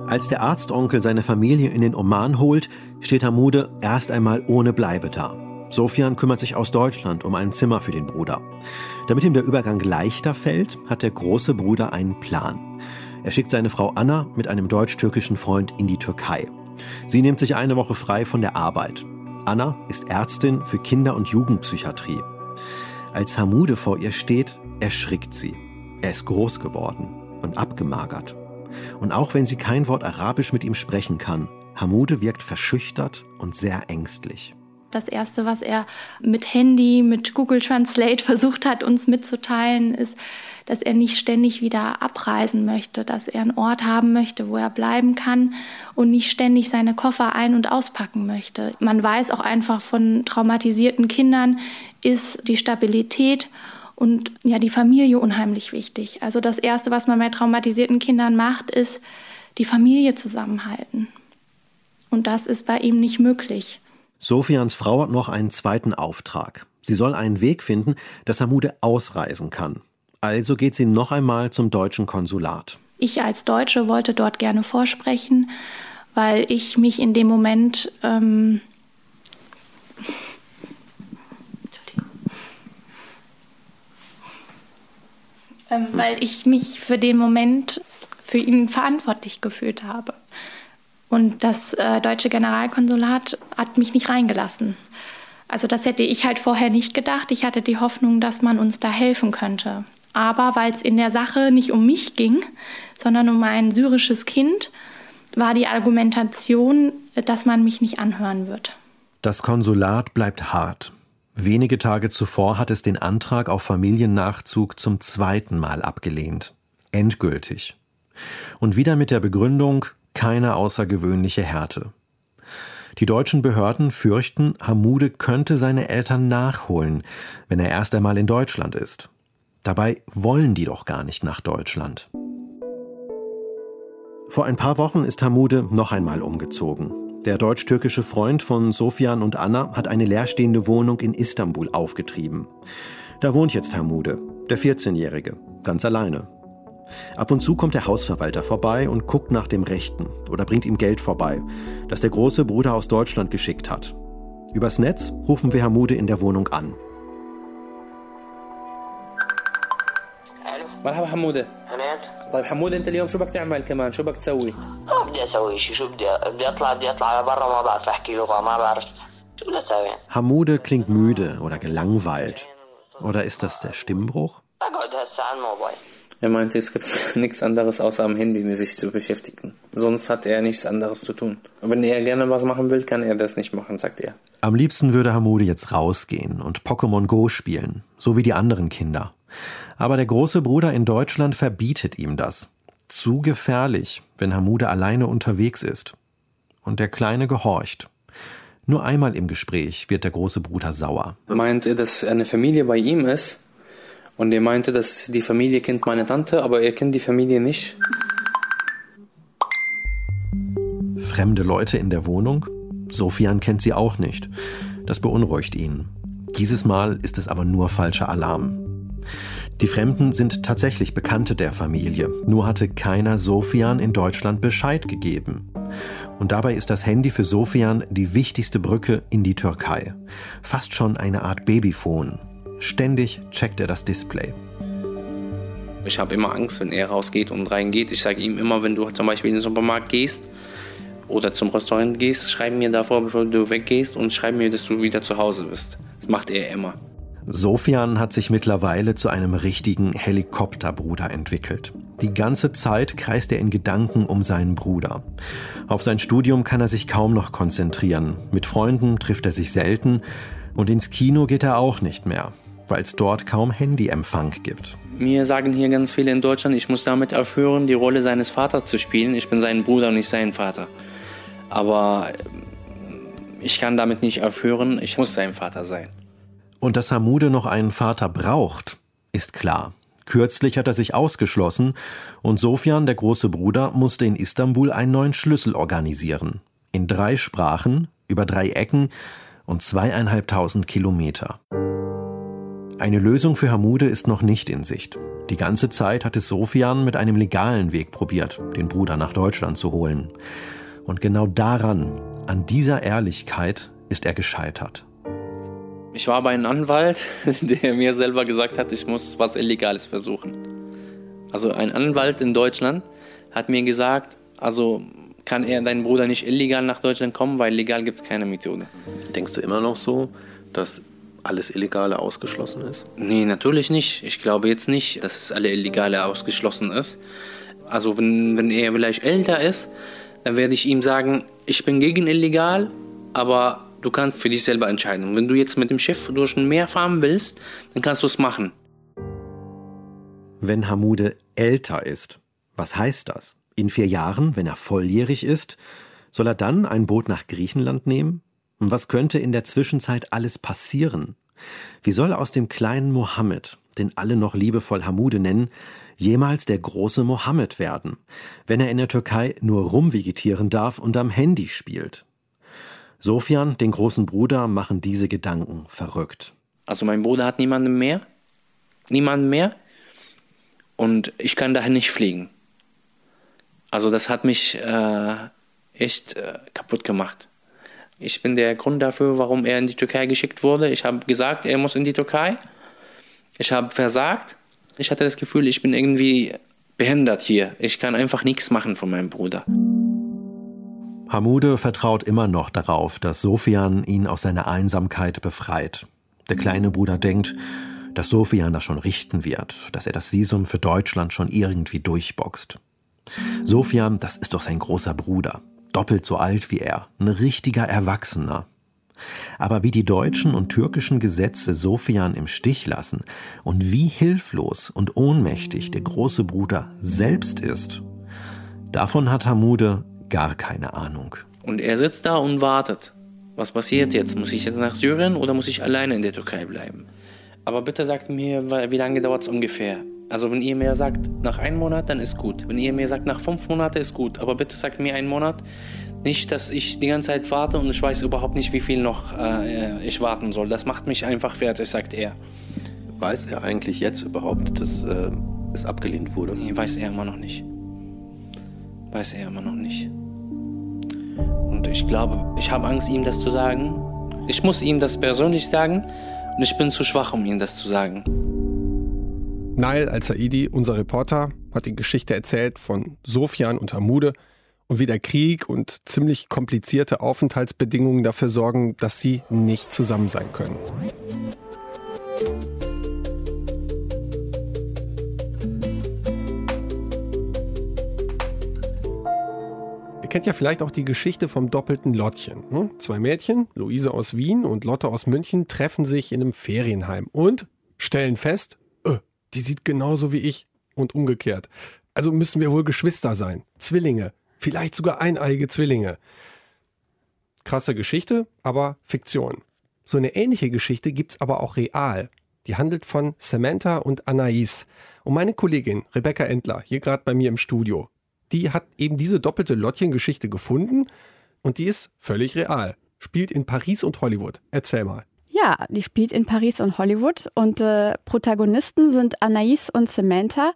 Als der Arztonkel seine Familie in den Oman holt, steht Hamude erst einmal ohne Bleibe da. Sofian kümmert sich aus Deutschland um ein Zimmer für den Bruder. Damit ihm der Übergang leichter fällt, hat der große Bruder einen Plan. Er schickt seine Frau Anna mit einem deutsch-türkischen Freund in die Türkei. Sie nimmt sich eine Woche frei von der Arbeit. Anna ist Ärztin für Kinder- und Jugendpsychiatrie. Als Hamude vor ihr steht, erschrickt sie. Er ist groß geworden und abgemagert. Und auch wenn sie kein Wort Arabisch mit ihm sprechen kann, Hamude wirkt verschüchtert und sehr ängstlich. Das Erste, was er mit Handy, mit Google Translate versucht hat, uns mitzuteilen, ist, dass er nicht ständig wieder abreisen möchte, dass er einen Ort haben möchte, wo er bleiben kann und nicht ständig seine Koffer ein- und auspacken möchte. Man weiß auch einfach von traumatisierten Kindern ist die Stabilität und ja die Familie unheimlich wichtig. Also das erste, was man bei traumatisierten Kindern macht, ist die Familie zusammenhalten. Und das ist bei ihm nicht möglich. Sofians Frau hat noch einen zweiten Auftrag. Sie soll einen Weg finden, dass Hamude ausreisen kann. Also geht sie noch einmal zum deutschen Konsulat. Ich als Deutsche wollte dort gerne vorsprechen, weil ich mich in dem Moment ähm, ähm, weil ich mich für den Moment für ihn verantwortlich gefühlt habe. Und das äh, deutsche Generalkonsulat hat mich nicht reingelassen. Also das hätte ich halt vorher nicht gedacht. Ich hatte die Hoffnung, dass man uns da helfen könnte. Aber weil es in der Sache nicht um mich ging, sondern um ein syrisches Kind, war die Argumentation, dass man mich nicht anhören wird. Das Konsulat bleibt hart. Wenige Tage zuvor hat es den Antrag auf Familiennachzug zum zweiten Mal abgelehnt. Endgültig. Und wieder mit der Begründung keine außergewöhnliche Härte. Die deutschen Behörden fürchten, Hamude könnte seine Eltern nachholen, wenn er erst einmal in Deutschland ist. Dabei wollen die doch gar nicht nach Deutschland. Vor ein paar Wochen ist Hamude noch einmal umgezogen. Der deutsch-türkische Freund von Sofian und Anna hat eine leerstehende Wohnung in Istanbul aufgetrieben. Da wohnt jetzt Hamude, der 14-Jährige, ganz alleine. Ab und zu kommt der Hausverwalter vorbei und guckt nach dem Rechten oder bringt ihm Geld vorbei, das der große Bruder aus Deutschland geschickt hat. Übers Netz rufen wir Hamude in der Wohnung an. مرحبا حموده طيب حموده انت اليوم شو بدك تعمل كمان شو بدك تسوي ما بدي اسوي شيء شو بدي بدي اطلع بدي اطلع برا ما بعرف احكي لغه ما بعرف شو بدي اسوي Hamude klingt müde oder gelangweilt. Oder ist das der Stimmbruch? اقعد هسه على الموبايل er meinte, es gibt nichts anderes außer am Handy mit sich zu beschäftigen. Sonst hat er nichts anderes zu tun. Wenn er gerne was machen will, kann er das nicht machen, sagt er. Am liebsten würde Hamude jetzt rausgehen und Pokémon Go spielen, so wie die anderen Kinder. Aber der große Bruder in Deutschland verbietet ihm das. Zu gefährlich, wenn Hamude alleine unterwegs ist. Und der Kleine gehorcht. Nur einmal im Gespräch wird der große Bruder sauer. Meinte, dass eine Familie bei ihm ist. Und er meinte, dass die Familie kennt meine Tante, aber er kennt die Familie nicht. Fremde Leute in der Wohnung? Sofian kennt sie auch nicht. Das beunruhigt ihn. Dieses Mal ist es aber nur falscher Alarm. Die Fremden sind tatsächlich Bekannte der Familie, nur hatte keiner Sofian in Deutschland Bescheid gegeben. Und dabei ist das Handy für Sofian die wichtigste Brücke in die Türkei. Fast schon eine Art Babyphone. Ständig checkt er das Display. Ich habe immer Angst, wenn er rausgeht und reingeht. Ich sage ihm immer, wenn du zum Beispiel in den Supermarkt gehst oder zum Restaurant gehst, schreib mir davor, bevor du weggehst und schreib mir, dass du wieder zu Hause bist. Das macht er immer. Sofian hat sich mittlerweile zu einem richtigen Helikopterbruder entwickelt. Die ganze Zeit kreist er in Gedanken um seinen Bruder. Auf sein Studium kann er sich kaum noch konzentrieren. Mit Freunden trifft er sich selten und ins Kino geht er auch nicht mehr, weil es dort kaum Handyempfang gibt. Mir sagen hier ganz viele in Deutschland, ich muss damit aufhören, die Rolle seines Vaters zu spielen. Ich bin sein Bruder und nicht sein Vater. Aber ich kann damit nicht aufhören, ich muss sein Vater sein. Und dass Hamude noch einen Vater braucht, ist klar. Kürzlich hat er sich ausgeschlossen und Sofian, der große Bruder, musste in Istanbul einen neuen Schlüssel organisieren. In drei Sprachen, über drei Ecken und zweieinhalbtausend Kilometer. Eine Lösung für Hamude ist noch nicht in Sicht. Die ganze Zeit hat es Sofian mit einem legalen Weg probiert, den Bruder nach Deutschland zu holen. Und genau daran, an dieser Ehrlichkeit, ist er gescheitert. Ich war bei einem Anwalt, der mir selber gesagt hat, ich muss was Illegales versuchen. Also ein Anwalt in Deutschland hat mir gesagt, also kann er dein Bruder nicht illegal nach Deutschland kommen, weil legal gibt es keine Methode. Denkst du immer noch so, dass alles Illegale ausgeschlossen ist? Nee, natürlich nicht. Ich glaube jetzt nicht, dass es alle Illegale ausgeschlossen ist. Also wenn, wenn er vielleicht älter ist, dann werde ich ihm sagen, ich bin gegen illegal, aber Du kannst für dich selber entscheiden. Und wenn du jetzt mit dem Schiff durch ein Meer fahren willst, dann kannst du es machen. Wenn Hamude älter ist, was heißt das? In vier Jahren, wenn er volljährig ist, soll er dann ein Boot nach Griechenland nehmen? Und was könnte in der Zwischenzeit alles passieren? Wie soll aus dem kleinen Mohammed, den alle noch liebevoll Hamude nennen, jemals der große Mohammed werden, wenn er in der Türkei nur rumvegetieren darf und am Handy spielt? Sofian, den großen Bruder, machen diese Gedanken verrückt. Also mein Bruder hat niemanden mehr. Niemanden mehr. Und ich kann dahin nicht fliegen. Also das hat mich äh, echt äh, kaputt gemacht. Ich bin der Grund dafür, warum er in die Türkei geschickt wurde. Ich habe gesagt, er muss in die Türkei. Ich habe versagt. Ich hatte das Gefühl, ich bin irgendwie behindert hier. Ich kann einfach nichts machen von meinem Bruder. Hamude vertraut immer noch darauf, dass Sofian ihn aus seiner Einsamkeit befreit. Der kleine Bruder denkt, dass Sofian das schon richten wird, dass er das Visum für Deutschland schon irgendwie durchboxt. Sofian, das ist doch sein großer Bruder, doppelt so alt wie er, ein richtiger Erwachsener. Aber wie die deutschen und türkischen Gesetze Sofian im Stich lassen und wie hilflos und ohnmächtig der große Bruder selbst ist, davon hat Hamude gar keine Ahnung. Und er sitzt da und wartet. Was passiert jetzt? Muss ich jetzt nach Syrien oder muss ich alleine in der Türkei bleiben? Aber bitte sagt mir, wie lange dauert es ungefähr? Also wenn ihr mir sagt, nach einem Monat, dann ist gut. Wenn ihr mir sagt, nach fünf Monaten ist gut. Aber bitte sagt mir einen Monat. Nicht, dass ich die ganze Zeit warte und ich weiß überhaupt nicht, wie viel noch äh, ich warten soll. Das macht mich einfach fertig, sagt er. Weiß er eigentlich jetzt überhaupt, dass äh, es abgelehnt wurde? Nee, weiß er immer noch nicht. Weiß er immer noch nicht. Und ich glaube, ich habe Angst, ihm das zu sagen. Ich muss ihm das persönlich sagen und ich bin zu schwach, um ihm das zu sagen. Nail Al-Saidi, unser Reporter, hat die Geschichte erzählt von Sofian und Hamude und wie der Krieg und ziemlich komplizierte Aufenthaltsbedingungen dafür sorgen, dass sie nicht zusammen sein können. Ihr kennt ja vielleicht auch die Geschichte vom doppelten Lottchen. Ne? Zwei Mädchen, Luise aus Wien und Lotte aus München, treffen sich in einem Ferienheim und stellen fest, die sieht genauso wie ich und umgekehrt. Also müssen wir wohl Geschwister sein. Zwillinge. Vielleicht sogar eineige Zwillinge. Krasse Geschichte, aber Fiktion. So eine ähnliche Geschichte gibt es aber auch real. Die handelt von Samantha und Anais. Und meine Kollegin Rebecca Endler, hier gerade bei mir im Studio, die hat eben diese doppelte Lottchen-Geschichte gefunden und die ist völlig real. Spielt in Paris und Hollywood. Erzähl mal. Ja, die spielt in Paris und Hollywood und äh, Protagonisten sind Anaïs und Samantha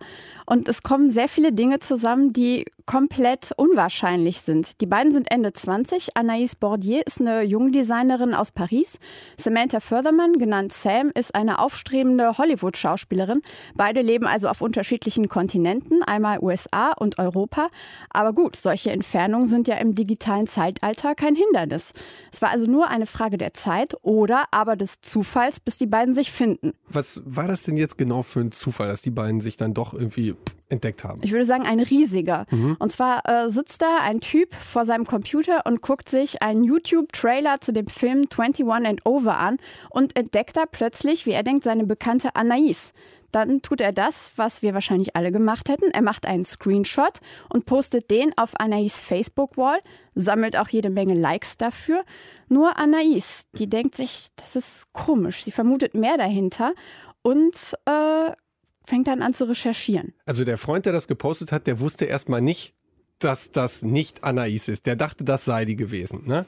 und es kommen sehr viele Dinge zusammen, die komplett unwahrscheinlich sind. Die beiden sind Ende 20. Anaïs Bordier ist eine Jungdesignerin aus Paris. Samantha Furtherman, genannt Sam, ist eine aufstrebende Hollywood-Schauspielerin. Beide leben also auf unterschiedlichen Kontinenten, einmal USA und Europa. Aber gut, solche Entfernungen sind ja im digitalen Zeitalter kein Hindernis. Es war also nur eine Frage der Zeit oder aber des Zufalls, bis die beiden sich finden. Was war das denn jetzt genau für ein Zufall, dass die beiden sich dann doch irgendwie entdeckt haben? Ich würde sagen, ein riesiger. Mhm. Und zwar äh, sitzt da ein Typ vor seinem Computer und guckt sich einen YouTube-Trailer zu dem Film 21 and Over an und entdeckt da plötzlich, wie er denkt, seine bekannte Anais. Dann tut er das, was wir wahrscheinlich alle gemacht hätten. Er macht einen Screenshot und postet den auf Anais Facebook-Wall, sammelt auch jede Menge Likes dafür. Nur Anais, die denkt sich, das ist komisch. Sie vermutet mehr dahinter und äh, fängt dann an zu recherchieren. Also der Freund, der das gepostet hat, der wusste erstmal nicht, dass das nicht Anais ist. Der dachte, das sei die gewesen, ne?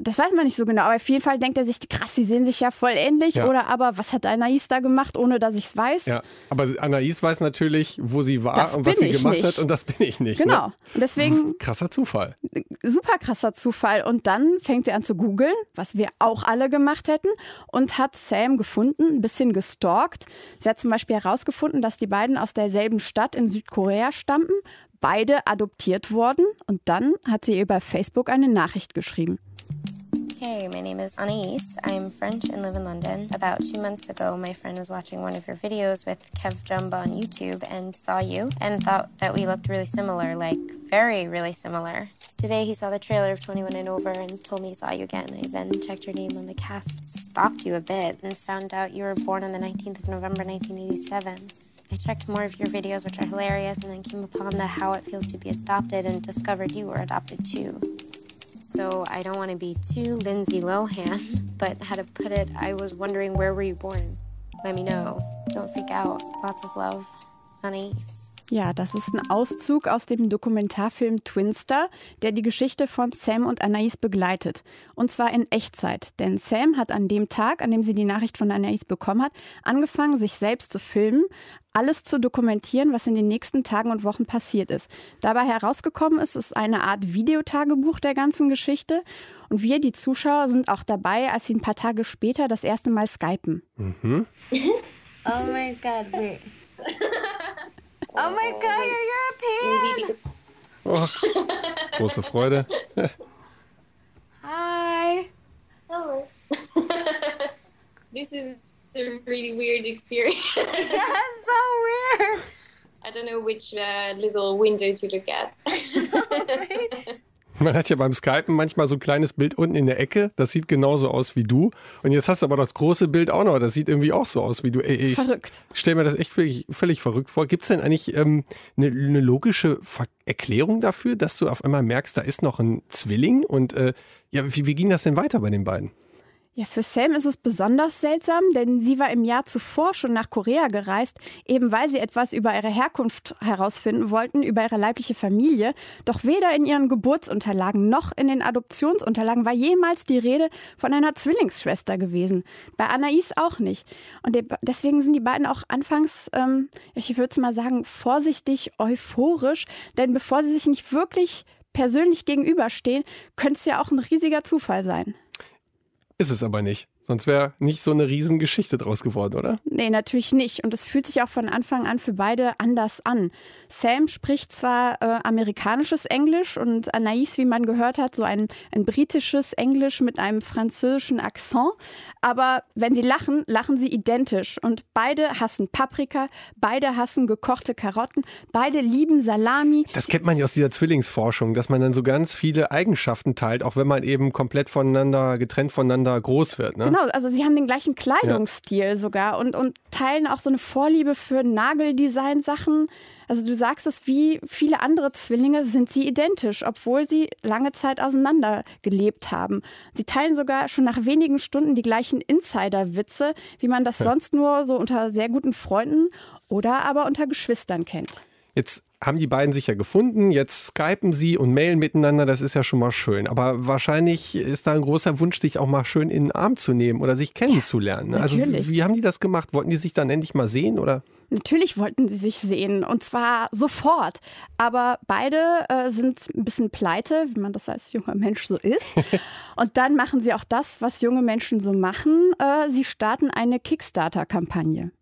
Das weiß man nicht so genau, aber auf jeden Fall denkt er sich, krass, sie sehen sich ja voll ähnlich. Ja. Oder aber, was hat Anais da gemacht, ohne dass ich es weiß? Ja, aber Anais weiß natürlich, wo sie war das und was sie gemacht nicht. hat und das bin ich nicht. Ne? Genau. Ne? Und deswegen. Krasser Zufall. Super krasser Zufall. Und dann fängt sie an zu googeln, was wir auch alle gemacht hätten, und hat Sam gefunden, ein bisschen gestalkt. Sie hat zum Beispiel herausgefunden, dass die beiden aus derselben Stadt in Südkorea stammten, beide adoptiert worden und dann hat sie über Facebook eine Nachricht geschrieben. Hey, my name is Anais. I'm French and live in London. About two months ago, my friend was watching one of your videos with Kev Jumba on YouTube and saw you and thought that we looked really similar, like very, really similar. Today, he saw the trailer of 21 and Over and told me he saw you again. I then checked your name on the cast, stalked you a bit, and found out you were born on the 19th of November 1987. I checked more of your videos, which are hilarious, and then came upon the How It Feels to Be Adopted and discovered you were adopted too. So I don't want to be too Lindsay Lohan, but how to put it, I was wondering where were you born? Let me know. Don't freak out. Lots of love. Anais. Ja, das ist ein Auszug aus dem Dokumentarfilm Twinster, der die Geschichte von Sam und Anais begleitet. Und zwar in Echtzeit. Denn Sam hat an dem Tag, an dem sie die Nachricht von Anais bekommen hat, angefangen, sich selbst zu filmen, alles zu dokumentieren, was in den nächsten Tagen und Wochen passiert ist. Dabei herausgekommen ist, ist eine Art Videotagebuch der ganzen Geschichte. Und wir, die Zuschauer, sind auch dabei, als sie ein paar Tage später das erste Mal skypen. Mhm. oh my God, wait. Oh my God, you're European! Oh, große Freude. Hi. Hello. this is a really weird experience. yeah, so weird. I don't know which uh, little window to look at. Man hat ja beim Skypen manchmal so ein kleines Bild unten in der Ecke. Das sieht genauso aus wie du. Und jetzt hast du aber das große Bild auch noch. Das sieht irgendwie auch so aus wie du. Ey, ich verrückt. stell mir das echt völlig, völlig verrückt vor. Gibt es denn eigentlich ähm, eine, eine, logische Ver Erklärung dafür, dass du auf einmal merkst, da ist noch ein Zwilling? Und äh, ja, wie, wie ging das denn weiter bei den beiden? Ja, für Sam ist es besonders seltsam, denn sie war im Jahr zuvor schon nach Korea gereist, eben weil sie etwas über ihre Herkunft herausfinden wollten, über ihre leibliche Familie. Doch weder in ihren Geburtsunterlagen noch in den Adoptionsunterlagen war jemals die Rede von einer Zwillingsschwester gewesen. Bei Anais auch nicht. Und deswegen sind die beiden auch anfangs, ähm, ich würde es mal sagen, vorsichtig euphorisch, denn bevor sie sich nicht wirklich persönlich gegenüberstehen, könnte es ja auch ein riesiger Zufall sein. Ist es aber nicht. Sonst wäre nicht so eine Riesengeschichte draus geworden, oder? Nee, natürlich nicht. Und es fühlt sich auch von Anfang an für beide anders an. Sam spricht zwar äh, amerikanisches Englisch und Anaïs, wie man gehört hat, so ein, ein britisches Englisch mit einem französischen Akzent. Aber wenn sie lachen, lachen sie identisch. Und beide hassen Paprika, beide hassen gekochte Karotten, beide lieben Salami. Das kennt man ja aus dieser Zwillingsforschung, dass man dann so ganz viele Eigenschaften teilt, auch wenn man eben komplett voneinander, getrennt voneinander groß wird. Ne? Genau, also sie haben den gleichen Kleidungsstil ja. sogar und, und teilen auch so eine Vorliebe für Nageldesign-Sachen. Also du sagst es, wie viele andere Zwillinge sind sie identisch, obwohl sie lange Zeit auseinander gelebt haben. Sie teilen sogar schon nach wenigen Stunden die gleichen Insider-Witze, wie man das ja. sonst nur so unter sehr guten Freunden oder aber unter Geschwistern kennt. Jetzt haben die beiden sich ja gefunden, jetzt skypen sie und mailen miteinander, das ist ja schon mal schön. Aber wahrscheinlich ist da ein großer Wunsch, dich auch mal schön in den Arm zu nehmen oder sich kennenzulernen. Ja, also wie, wie haben die das gemacht? Wollten die sich dann endlich mal sehen oder? Natürlich wollten sie sich sehen und zwar sofort. Aber beide äh, sind ein bisschen pleite, wie man das als junger Mensch so ist. und dann machen sie auch das, was junge Menschen so machen. Äh, sie starten eine Kickstarter-Kampagne.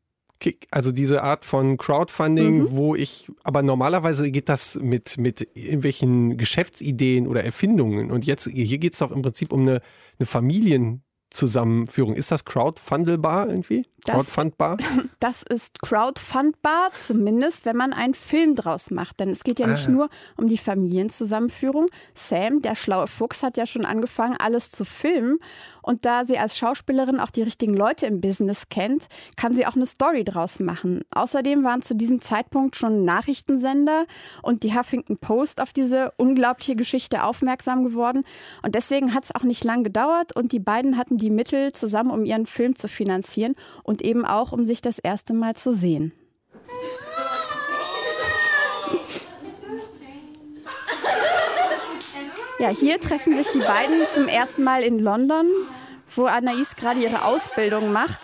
Also diese Art von Crowdfunding, mhm. wo ich, aber normalerweise geht das mit, mit irgendwelchen Geschäftsideen oder Erfindungen. Und jetzt, hier geht es doch im Prinzip um eine, eine Familienzusammenführung. Ist das crowdfundelbar irgendwie? Crowdfundbar? Das, ist crowdfundbar, zumindest wenn man einen Film draus macht. Denn es geht ja nicht ah. nur um die Familienzusammenführung. Sam, der schlaue Fuchs, hat ja schon angefangen, alles zu filmen. Und da sie als Schauspielerin auch die richtigen Leute im Business kennt, kann sie auch eine Story draus machen. Außerdem waren zu diesem Zeitpunkt schon Nachrichtensender und die Huffington Post auf diese unglaubliche Geschichte aufmerksam geworden. Und deswegen hat es auch nicht lang gedauert und die beiden hatten die Mittel zusammen, um ihren Film zu finanzieren und eben auch, um sich das erste Mal zu sehen. Ja, hier treffen sich die beiden zum ersten Mal in London, wo Anaïs gerade ihre Ausbildung macht.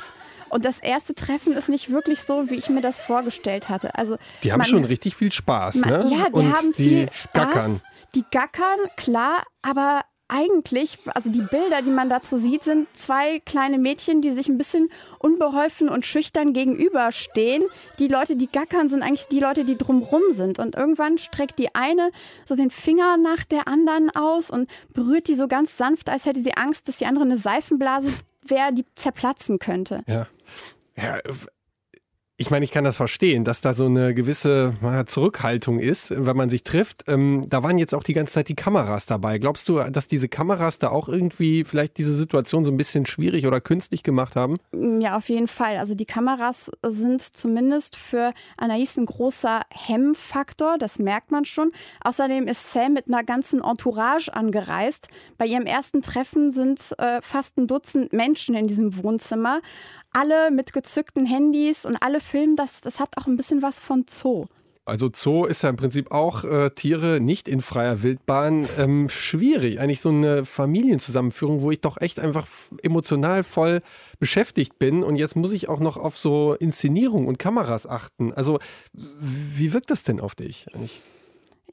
Und das erste Treffen ist nicht wirklich so, wie ich mir das vorgestellt hatte. Also die haben man, schon richtig viel Spaß, man, ne? Ja, die Und haben die viel Spaß. Gackern. Die gackern, klar, aber eigentlich, also die Bilder, die man dazu sieht, sind zwei kleine Mädchen, die sich ein bisschen unbeholfen und schüchtern gegenüberstehen. Die Leute, die gackern, sind eigentlich die Leute, die drumrum sind. Und irgendwann streckt die eine so den Finger nach der anderen aus und berührt die so ganz sanft, als hätte sie Angst, dass die andere eine Seifenblase wäre, die zerplatzen könnte. Ja. Ja, ich meine, ich kann das verstehen, dass da so eine gewisse Zurückhaltung ist, wenn man sich trifft. Ähm, da waren jetzt auch die ganze Zeit die Kameras dabei. Glaubst du, dass diese Kameras da auch irgendwie vielleicht diese Situation so ein bisschen schwierig oder künstlich gemacht haben? Ja, auf jeden Fall. Also die Kameras sind zumindest für Anais ein großer Hemmfaktor, das merkt man schon. Außerdem ist Sam mit einer ganzen Entourage angereist. Bei ihrem ersten Treffen sind äh, fast ein Dutzend Menschen in diesem Wohnzimmer alle mit gezückten Handys und alle filmen das. Das hat auch ein bisschen was von Zoo. Also Zoo ist ja im Prinzip auch äh, Tiere nicht in freier Wildbahn. Ähm, schwierig, eigentlich so eine Familienzusammenführung, wo ich doch echt einfach emotional voll beschäftigt bin. Und jetzt muss ich auch noch auf so Inszenierung und Kameras achten. Also wie wirkt das denn auf dich eigentlich?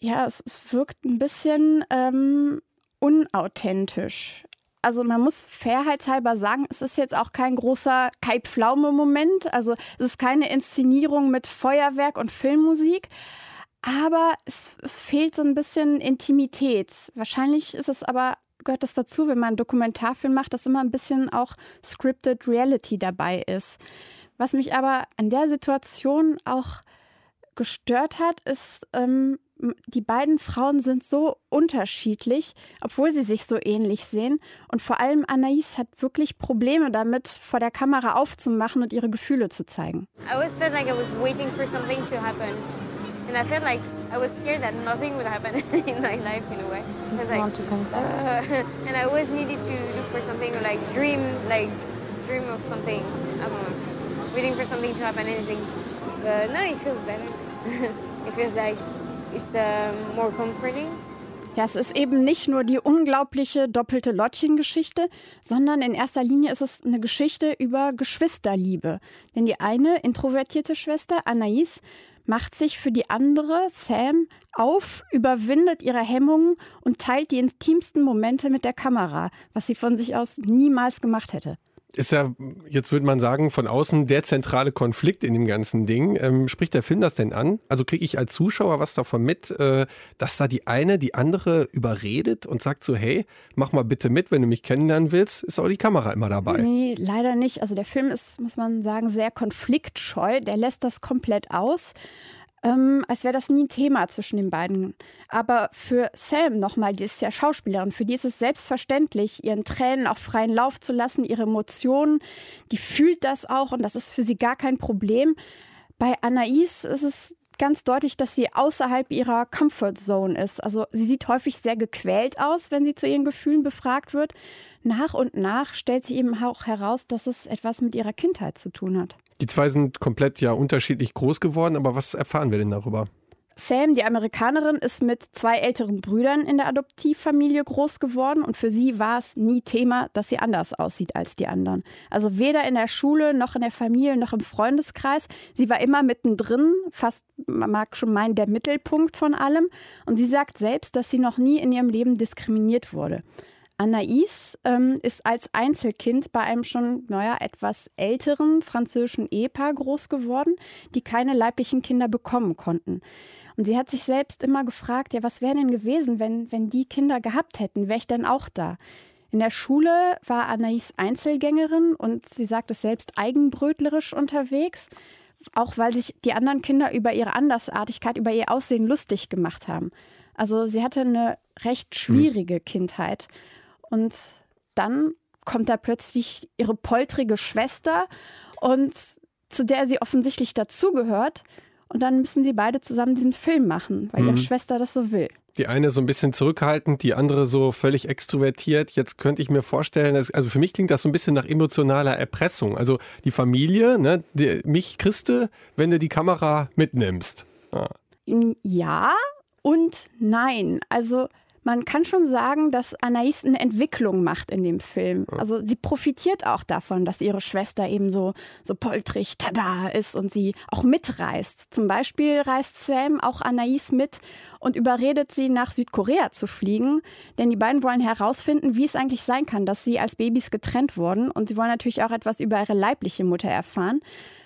Ja, es, es wirkt ein bisschen ähm, unauthentisch also man muss fairheitshalber sagen, es ist jetzt auch kein großer Kai Pflaume-Moment. Also es ist keine Inszenierung mit Feuerwerk und Filmmusik. Aber es, es fehlt so ein bisschen Intimität. Wahrscheinlich ist es aber gehört das dazu, wenn man einen Dokumentarfilm macht, dass immer ein bisschen auch scripted Reality dabei ist. Was mich aber an der Situation auch gestört hat, ist, ähm, die beiden Frauen sind so unterschiedlich, obwohl sie sich so ähnlich sehen. Und vor allem Anais hat wirklich Probleme damit, vor der Kamera aufzumachen und ihre Gefühle zu zeigen. I always felt like I was waiting for something to happen. And I felt like I was scared that nothing would happen in my life in a way. I like, want to Uh, and I always needed to look for something like dream, like dream of something. I don't know, waiting for something to happen, anything. But no, it feels better. it feels like Ja, es ist eben nicht nur die unglaubliche doppelte Lottchen-Geschichte, sondern in erster Linie ist es eine Geschichte über Geschwisterliebe. Denn die eine introvertierte Schwester, Anaïs, macht sich für die andere, Sam, auf, überwindet ihre Hemmungen und teilt die intimsten Momente mit der Kamera, was sie von sich aus niemals gemacht hätte ist ja, jetzt würde man sagen, von außen der zentrale Konflikt in dem ganzen Ding. Ähm, spricht der Film das denn an? Also kriege ich als Zuschauer was davon mit, äh, dass da die eine die andere überredet und sagt so, hey, mach mal bitte mit, wenn du mich kennenlernen willst, ist auch die Kamera immer dabei. Nee, leider nicht. Also der Film ist, muss man sagen, sehr konfliktscheu. Der lässt das komplett aus ähm, als wäre das nie ein Thema zwischen den beiden. Aber für Sam nochmal, die ist ja Schauspielerin, für die ist es selbstverständlich, ihren Tränen auch freien Lauf zu lassen, ihre Emotionen, die fühlt das auch und das ist für sie gar kein Problem. Bei Anais ist es ganz deutlich, dass sie außerhalb ihrer Comfortzone ist. Also sie sieht häufig sehr gequält aus, wenn sie zu ihren Gefühlen befragt wird. Nach und nach stellt sie eben auch heraus, dass es etwas mit ihrer Kindheit zu tun hat. Die zwei sind komplett ja unterschiedlich groß geworden, aber was erfahren wir denn darüber? Sam, die Amerikanerin, ist mit zwei älteren Brüdern in der Adoptivfamilie groß geworden und für sie war es nie Thema, dass sie anders aussieht als die anderen. Also weder in der Schule noch in der Familie noch im Freundeskreis. Sie war immer mittendrin, fast, man mag schon meinen, der Mittelpunkt von allem. Und sie sagt selbst, dass sie noch nie in ihrem Leben diskriminiert wurde. Anais ähm, ist als Einzelkind bei einem schon, naja, etwas älteren französischen Ehepaar groß geworden, die keine leiblichen Kinder bekommen konnten. Und sie hat sich selbst immer gefragt, ja, was wäre denn gewesen, wenn, wenn die Kinder gehabt hätten? Wäre ich denn auch da? In der Schule war Anais Einzelgängerin und sie sagt es selbst eigenbrötlerisch unterwegs, auch weil sich die anderen Kinder über ihre Andersartigkeit, über ihr Aussehen lustig gemacht haben. Also sie hatte eine recht schwierige Kindheit. Und dann kommt da plötzlich ihre poltrige Schwester und zu der sie offensichtlich dazugehört. Und dann müssen sie beide zusammen diesen Film machen, weil mhm. ihre Schwester das so will. Die eine so ein bisschen zurückhaltend, die andere so völlig extrovertiert. Jetzt könnte ich mir vorstellen, dass, also für mich klingt das so ein bisschen nach emotionaler Erpressung. Also die Familie, ne, die, mich Christe, wenn du die Kamera mitnimmst. Ja. ja und nein. Also Man kann schon sagen, dass Anais eine Entwicklung macht in dem Film. Also sie profitiert auch davon, dass ihre Schwester eben so, so poltrig, tada ist und sie auch mitreist. Zum Beispiel reist Sam auch Anais mit und überredet sie, nach Südkorea zu fliegen. Denn die beiden wollen herausfinden, wie es eigentlich sein kann, dass sie als Babys getrennt wurden. Und sie wollen natürlich auch etwas über ihre leibliche Mutter erfahren.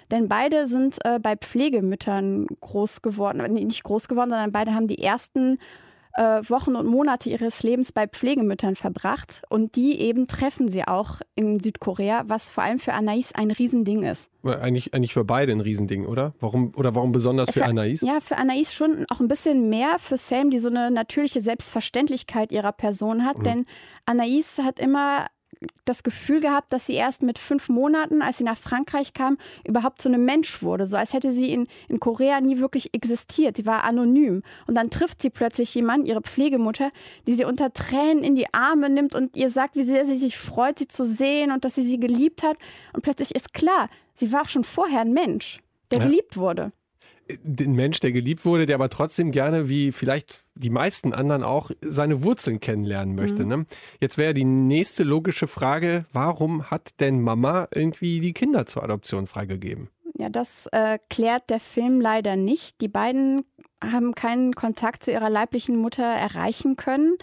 Denn beide sind äh, bei Pflegemüttern groß geworden, nee, nicht groß geworden, sondern beide haben die ersten äh, Wochen und Monate ihres Lebens bei Pflegemüttern verbracht. Und die eben treffen sie auch in Südkorea, was vor allem für Anais ein Riesending ist. Eigentlich, eigentlich für beide ein Riesending, oder? Warum, oder warum besonders für, für Anais? Ja, für Anais schon auch ein bisschen mehr. Für Sam, die so eine natürliche Selbstverständlichkeit ihrer Person hat. Mhm. Denn Anais hat immer das Gefühl gehabt, dass sie erst mit fünf Monaten, als sie nach Frankreich kam, überhaupt so eine Mensch wurde. So als hätte sie in, in Korea nie wirklich existiert. Sie war anonym. Und dann trifft sie plötzlich jemanden, ihre Pflegemutter, die sie unter Tränen in die Arme nimmt und ihr sagt, wie sehr sie sich freut, sie zu sehen und dass sie sie geliebt hat. Und plötzlich ist klar, sie war schon vorher ein Mensch, der Ja. geliebt wurde. Den Mensch, der geliebt wurde, der aber trotzdem gerne, wie vielleicht die meisten anderen auch, seine Wurzeln kennenlernen möchte. Mhm. Ne? Jetzt wäre die nächste logische Frage, warum hat denn Mama irgendwie die Kinder zur Adoption freigegeben? Ja, das äh, klärt der Film leider nicht. Die beiden haben keinen Kontakt zu ihrer leiblichen Mutter erreichen können.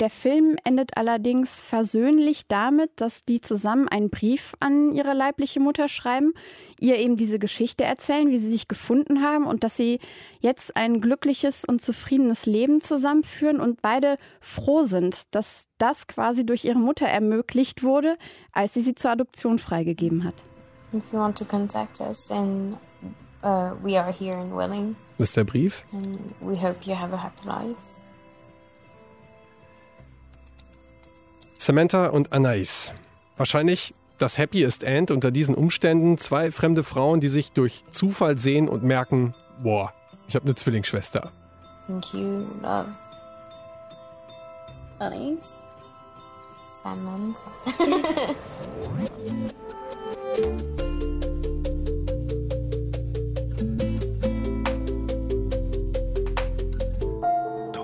Der Film endet allerdings versöhnlich damit, dass die zusammen einen Brief an ihre leibliche Mutter schreiben, ihr eben diese Geschichte erzählen, wie sie sich gefunden haben und dass sie jetzt ein glückliches und zufriedenes Leben zusammenführen und beide froh sind, dass das quasi durch ihre Mutter ermöglicht wurde, als sie sie zur Adoption freigegeben hat. If you want to contact us, and uh, we are here in Welling, Das ist der Brief. and we hope you have a happy life. Samantha und Anais. Wahrscheinlich das Happiest End unter diesen Umständen. Zwei fremde Frauen, die sich durch Zufall sehen und merken, boah, ich habe eine Zwillingsschwester. Thank you, love. Anais? Samantha.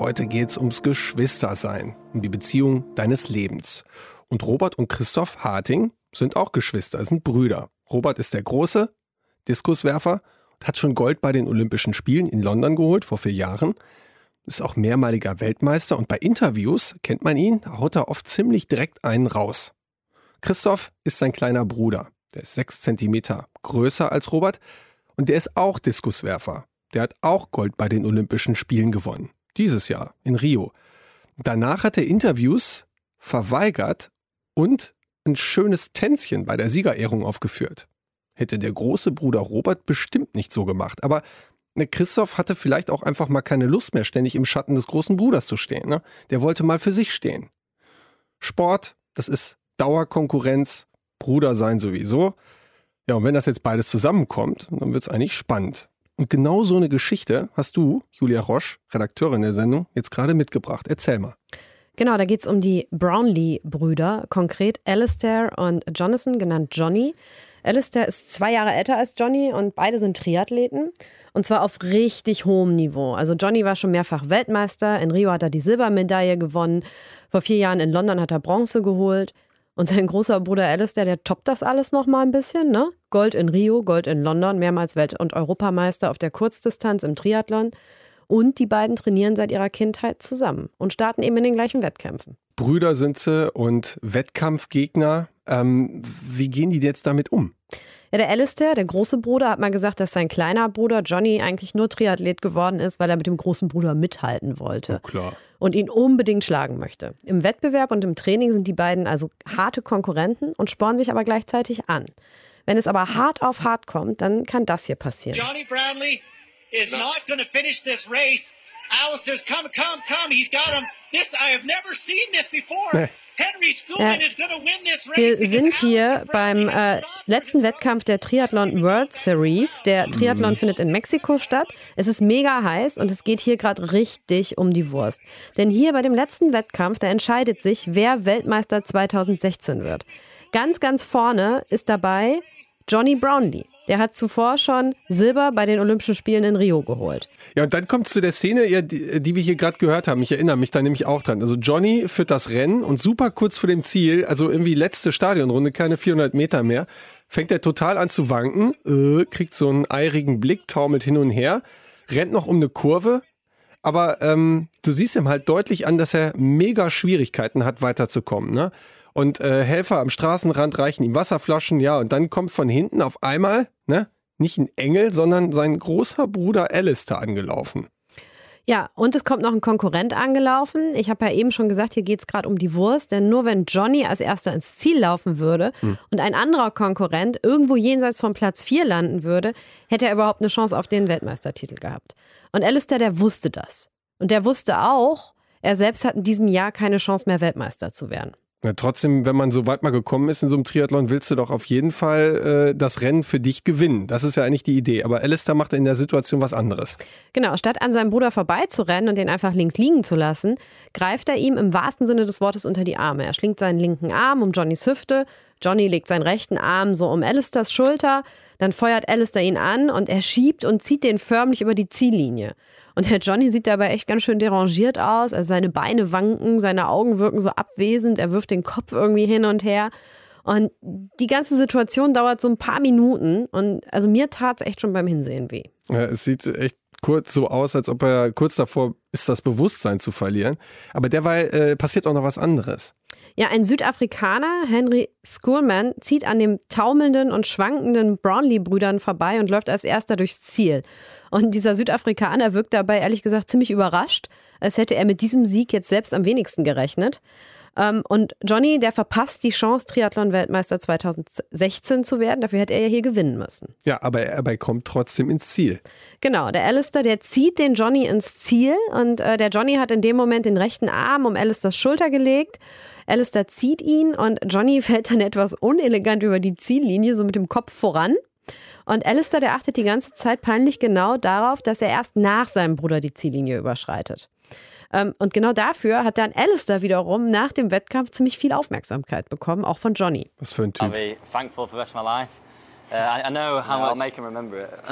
heute geht's ums Geschwistersein, um die Beziehung deines Lebens. Und Robert und Christoph Harting sind auch Geschwister, sind Brüder. Robert ist der große Diskuswerfer und hat schon Gold bei den Olympischen Spielen in London geholt vor vier Jahren. Ist auch mehrmaliger Weltmeister und bei Interviews kennt man ihn, da haut er oft ziemlich direkt einen raus. Christoph ist sein kleiner Bruder. Der ist sechs Zentimeter größer als Robert und der ist auch Diskuswerfer. Der hat auch Gold bei den Olympischen Spielen gewonnen. Dieses Jahr in Rio. Danach hat er Interviews verweigert und ein schönes Tänzchen bei der Siegerehrung aufgeführt. Hätte der große Bruder Robert bestimmt nicht so gemacht. Aber ne, Christoph hatte vielleicht auch einfach mal keine Lust mehr, ständig im Schatten des großen Bruders zu stehen. Ne? Der wollte mal für sich stehen. Sport, das ist Dauerkonkurrenz, Bruder sein sowieso. Ja, und wenn das jetzt beides zusammenkommt, dann wird es eigentlich spannend. Und genau so eine Geschichte hast du, Julia Roche, Redakteurin der Sendung, jetzt gerade mitgebracht. Erzähl mal. Genau, da geht es um die Brownlee-Brüder, konkret Alistair und Jonathan, genannt Johnny. Alistair ist zwei Jahre älter als Johnny und beide sind Triathleten. Und zwar auf richtig hohem Niveau. Also Johnny war schon mehrfach Weltmeister. In Rio hat er die Silbermedaille gewonnen. Vor vier Jahren in London hat er Bronze geholt. Und sein großer Bruder Alistair, der toppt das alles noch mal ein bisschen. Ne? Gold in Rio, Gold in London, mehrmals Welt- und Europameister auf der Kurzdistanz im Triathlon. Und die beiden trainieren seit ihrer Kindheit zusammen und starten eben in den gleichen Wettkämpfen. Brüder sind sie und Wettkampfgegner. Ähm, wie gehen die jetzt damit um? Ja, der Alistair, der große Bruder, hat mal gesagt, dass sein kleiner Bruder Johnny eigentlich nur Triathlet geworden ist, weil er mit dem großen Bruder mithalten wollte Klar. Und ihn unbedingt schlagen möchte. Im Wettbewerb und im Training sind die beiden also harte Konkurrenten und spornen sich aber gleichzeitig an. Wenn es aber hart auf hart kommt, dann kann das hier passieren. Johnny Brownlee is not going to finish this race. Alistair's come, come, come. He's got him. This I have never seen this before. Ja. is going to win this race. Wir sind hier beim äh, letzten Wettkampf der Triathlon World Series. Der Triathlon findet in Mexiko statt. Es ist mega heiß und es geht hier gerade richtig um die Wurst. Denn hier bei dem letzten Wettkampf, da entscheidet sich, wer Weltmeister 2016 wird. Ganz, ganz vorne ist dabei Johnny Brownlee. Der hat zuvor schon Silber bei den Olympischen Spielen in Rio geholt. Ja, und dann kommt es zu der Szene, ja, die, die wir hier gerade gehört haben. Ich erinnere mich da nämlich auch dran. Also Johnny führt das Rennen und super kurz vor dem Ziel, also irgendwie letzte Stadionrunde, keine 400 Meter mehr, fängt er total an zu wanken, äh, kriegt so einen eirigen Blick, taumelt hin und her, rennt noch um eine Kurve, aber ähm, du siehst ihm halt deutlich an, dass er mega Schwierigkeiten hat, weiterzukommen. Ne? Und äh, Helfer am Straßenrand reichen ihm Wasserflaschen, ja, und dann kommt von hinten auf einmal, ne, nicht ein Engel, sondern sein großer Bruder Alistair angelaufen. Ja, und es kommt noch ein Konkurrent angelaufen. Ich habe ja eben schon gesagt, hier geht es gerade um die Wurst, denn nur wenn Johnny als erster ins Ziel laufen würde hm. und ein anderer Konkurrent irgendwo jenseits von Platz 4 landen würde, hätte er überhaupt eine Chance auf den Weltmeistertitel gehabt. Und Alistair, der wusste das. Und der wusste auch, er selbst hat in diesem Jahr keine Chance mehr, Weltmeister zu werden. Ja, trotzdem, wenn man so weit mal gekommen ist in so einem Triathlon, willst du doch auf jeden Fall äh, das Rennen für dich gewinnen. Das ist ja eigentlich die Idee. Aber Alistair macht in der Situation was anderes. Genau, statt an seinem Bruder vorbeizurennen und den einfach links liegen zu lassen, greift er ihm im wahrsten Sinne des Wortes unter die Arme. Er schlingt seinen linken Arm um Johnnys Hüfte. Johnny legt seinen rechten Arm so um Alistairs Schulter. Dann feuert Alistair ihn an und er schiebt und zieht den förmlich über die Ziellinie. Und der Johnny sieht dabei echt ganz schön derangiert aus. Also seine Beine wanken, seine Augen wirken so abwesend, er wirft den Kopf irgendwie hin und her. Und die ganze Situation dauert so ein paar Minuten. Und also mir tat es echt schon beim Hinsehen weh. Ja, es sieht echt kurz so aus, als ob er kurz davor ist, das Bewusstsein zu verlieren. Aber derweil äh, passiert auch noch was anderes. Ja, ein Südafrikaner, Henry Schoolman, zieht an dem taumelnden und schwankenden Brownlee-Brüdern vorbei und läuft als erster durchs Ziel. Und dieser Südafrikaner wirkt dabei ehrlich gesagt ziemlich überrascht, als hätte er mit diesem Sieg jetzt selbst am wenigsten gerechnet. Ähm, und Johnny, der verpasst die Chance, Triathlon-Weltmeister 2016 zu werden. Dafür hätte er ja hier gewinnen müssen. Ja, aber er kommt trotzdem ins Ziel. Genau, der Alistair, der zieht den Johnny ins Ziel und äh, der Johnny hat in dem Moment den rechten Arm um Alistairs Schulter gelegt. Alistair zieht ihn und Johnny fällt dann etwas unelegant über die Ziellinie, so mit dem Kopf voran. Und Alistair, der achtet die ganze Zeit peinlich genau darauf, dass er erst nach seinem Bruder die Ziellinie überschreitet. Ähm, und genau dafür hat dann Alistair wiederum nach dem Wettkampf ziemlich viel Aufmerksamkeit bekommen, auch von Johnny. Was für ein Typ. I'll be thankful for the rest of my life. Uh, I, I, know how no, much. I'll make him remember it.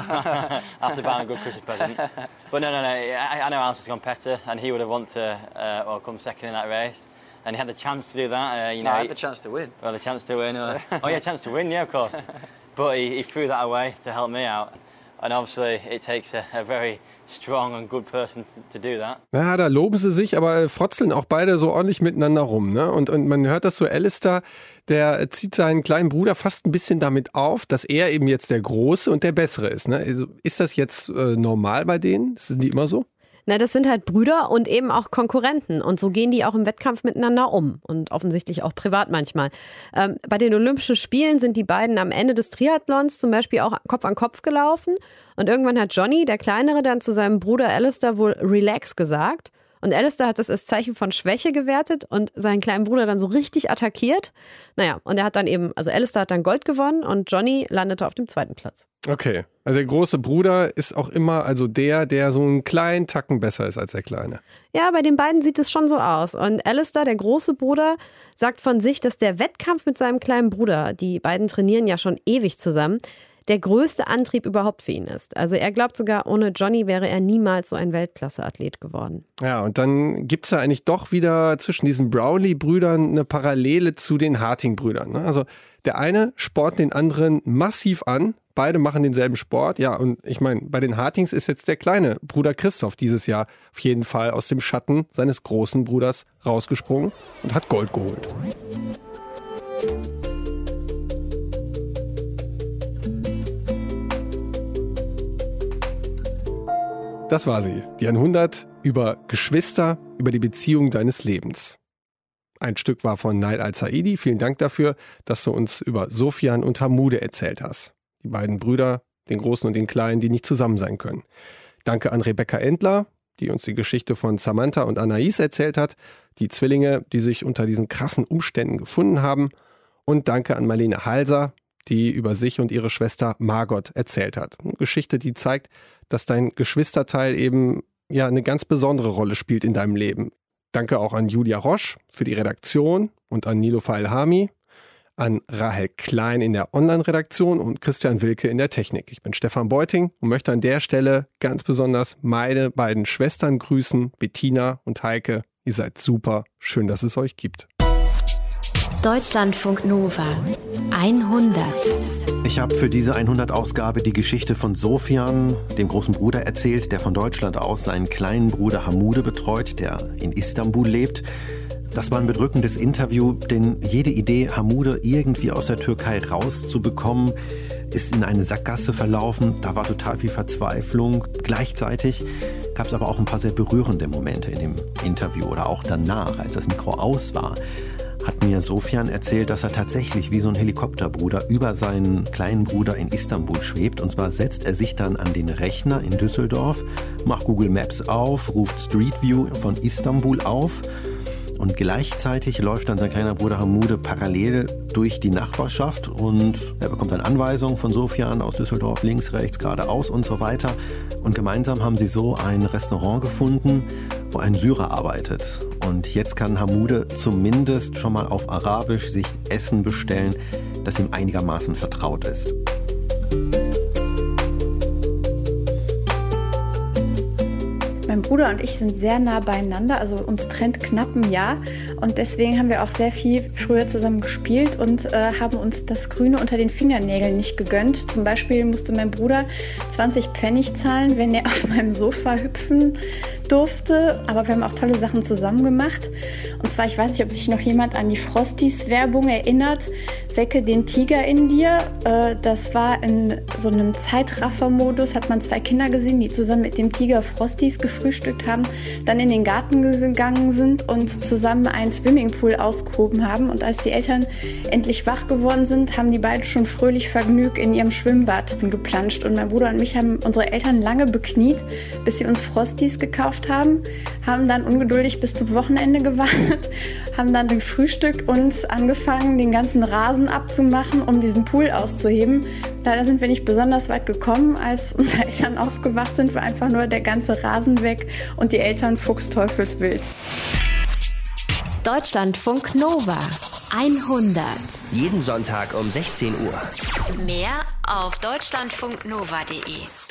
after buying a good Christmas present. But no, no, no. I, I know Alistair's gone better, and he would have wanted to uh, well, come second in that race. And he had the chance to do that. Uh, you no, know, I had the chance to win. Well, the chance to win. Uh, oh, yeah, chance to win. Yeah, of course. But he, he, threw that away to help me out. And obviously it takes a, a very strong and good person to, to do that. Ja, da loben sie sich, aber frotzeln auch beide so ordentlich miteinander rum. Ne? Und, und man hört das so, Alistair, der zieht seinen kleinen Bruder fast ein bisschen damit auf, dass er eben jetzt der Große und der Bessere ist. Ne? Also ist das jetzt äh, normal bei denen? Sind die immer so? Na, das sind halt Brüder und eben auch Konkurrenten. Und so gehen die auch im Wettkampf miteinander um. Und offensichtlich auch privat manchmal. Ähm, bei den Olympischen Spielen sind die beiden am Ende des Triathlons zum Beispiel auch Kopf an Kopf gelaufen. Und irgendwann hat Johnny, der Kleinere, dann zu seinem Bruder Alistair wohl Relax gesagt. Und Alistair hat das als Zeichen von Schwäche gewertet und seinen kleinen Bruder dann so richtig attackiert. Naja, und er hat dann eben, also Alistair hat dann Gold gewonnen und Johnny landete auf dem zweiten Platz. Okay, also der große Bruder ist auch immer also der, der so einen kleinen Tacken besser ist als der kleine. Ja, bei den beiden sieht es schon so aus. Und Alistair, der große Bruder, sagt von sich, dass der Wettkampf mit seinem kleinen Bruder, die beiden trainieren ja schon ewig zusammen, der größte Antrieb überhaupt für ihn ist. Also er glaubt sogar, ohne Johnny wäre er niemals so ein Weltklasse-Athlet geworden. Ja, und dann gibt es ja eigentlich doch wieder zwischen diesen Brownlee-Brüdern eine Parallele zu den Harting-Brüdern. Ne? Also der eine sport den anderen massiv an, beide machen denselben Sport. Ja, und ich meine, bei den Hartings ist jetzt der kleine Bruder Christoph dieses Jahr auf jeden Fall aus dem Schatten seines großen Bruders rausgesprungen und hat Gold geholt. Das war sie, die 100 über Geschwister, über die Beziehung deines Lebens. Ein Stück war von Nail Al-Saidi. Vielen Dank dafür, dass du uns über Sofian und Hamude erzählt hast. Die beiden Brüder, den Großen und den Kleinen, die nicht zusammen sein können. Danke an Rebecca Endler, die uns die Geschichte von Samantha und Anais erzählt hat, die Zwillinge, die sich unter diesen krassen Umständen gefunden haben. Und danke an Marlene Halser, die über sich und ihre Schwester Margot erzählt hat. Eine Geschichte, die zeigt, dass dein Geschwisterteil eben ja eine ganz besondere Rolle spielt in deinem Leben. Danke auch an Julia Roche für die Redaktion und an Nilo Failhami. an Rahel Klein in der Online-Redaktion und Christian Wilke in der Technik. Ich bin Stefan Beuting und möchte an der Stelle ganz besonders meine beiden Schwestern grüßen, Bettina und Heike. Ihr seid super. Schön, dass es euch gibt. Deutschlandfunk Nova 100. Ich habe für diese 100-Ausgabe die Geschichte von Sofian, dem großen Bruder, erzählt, der von Deutschland aus seinen kleinen Bruder Hamude betreut, der in Istanbul lebt. Das war ein bedrückendes Interview, denn jede Idee, Hamude irgendwie aus der Türkei rauszubekommen, ist in eine Sackgasse verlaufen. Da war total viel Verzweiflung. Gleichzeitig gab es aber auch ein paar sehr berührende Momente in dem Interview oder auch danach, als das Mikro aus war hat mir Sofian erzählt, dass er tatsächlich wie so ein Helikopterbruder über seinen kleinen Bruder in Istanbul schwebt. Und zwar setzt er sich dann an den Rechner in Düsseldorf, macht Google Maps auf, ruft Street View von Istanbul auf und gleichzeitig läuft dann sein kleiner Bruder Hamude parallel durch die Nachbarschaft und er bekommt dann Anweisungen von Sofian aus Düsseldorf, links, rechts, geradeaus und so weiter. Und gemeinsam haben sie so ein Restaurant gefunden, wo ein Syrer arbeitet. Und jetzt kann Hamude zumindest schon mal auf Arabisch sich Essen bestellen, das ihm einigermaßen vertraut ist. Mein Bruder und ich sind sehr nah beieinander, also uns trennt knapp ein Jahr. Und deswegen haben wir auch sehr viel früher zusammen gespielt und äh, haben uns das Grüne unter den Fingernägeln nicht gegönnt. Zum Beispiel musste mein Bruder 20 Pfennig zahlen, wenn er auf meinem Sofa hüpfen durfte. Aber wir haben auch tolle Sachen zusammen gemacht. Und zwar, ich weiß nicht, ob sich noch jemand an die Frosties-Werbung erinnert. Wecke den Tiger in dir. Äh, das war in so einem Zeitraffer-Modus, hat man zwei Kinder gesehen, die zusammen mit dem Tiger Frosties gefrühstückt haben, dann in den Garten gegangen sind und zusammen einen Swimmingpool ausgehoben haben. Und als die Eltern endlich wach geworden sind, haben die beiden schon fröhlich vergnügt in ihrem Schwimmbad geplanscht. Und mein Bruder und mich haben unsere Eltern lange bekniet, bis sie uns Frosties gekauft haben, haben dann ungeduldig bis zum Wochenende gewartet, haben dann gefrühstückt und angefangen, den ganzen Rasen Rasen abzumachen, um diesen Pool auszuheben. Leider sind wir nicht besonders weit gekommen, als unsere Eltern aufgewacht sind, war einfach nur der ganze Rasen weg und die Eltern fuchsteufelswild. Deutschlandfunk Nova 100. Jeden Sonntag um 16 Uhr. Mehr auf deutschlandfunknova.de.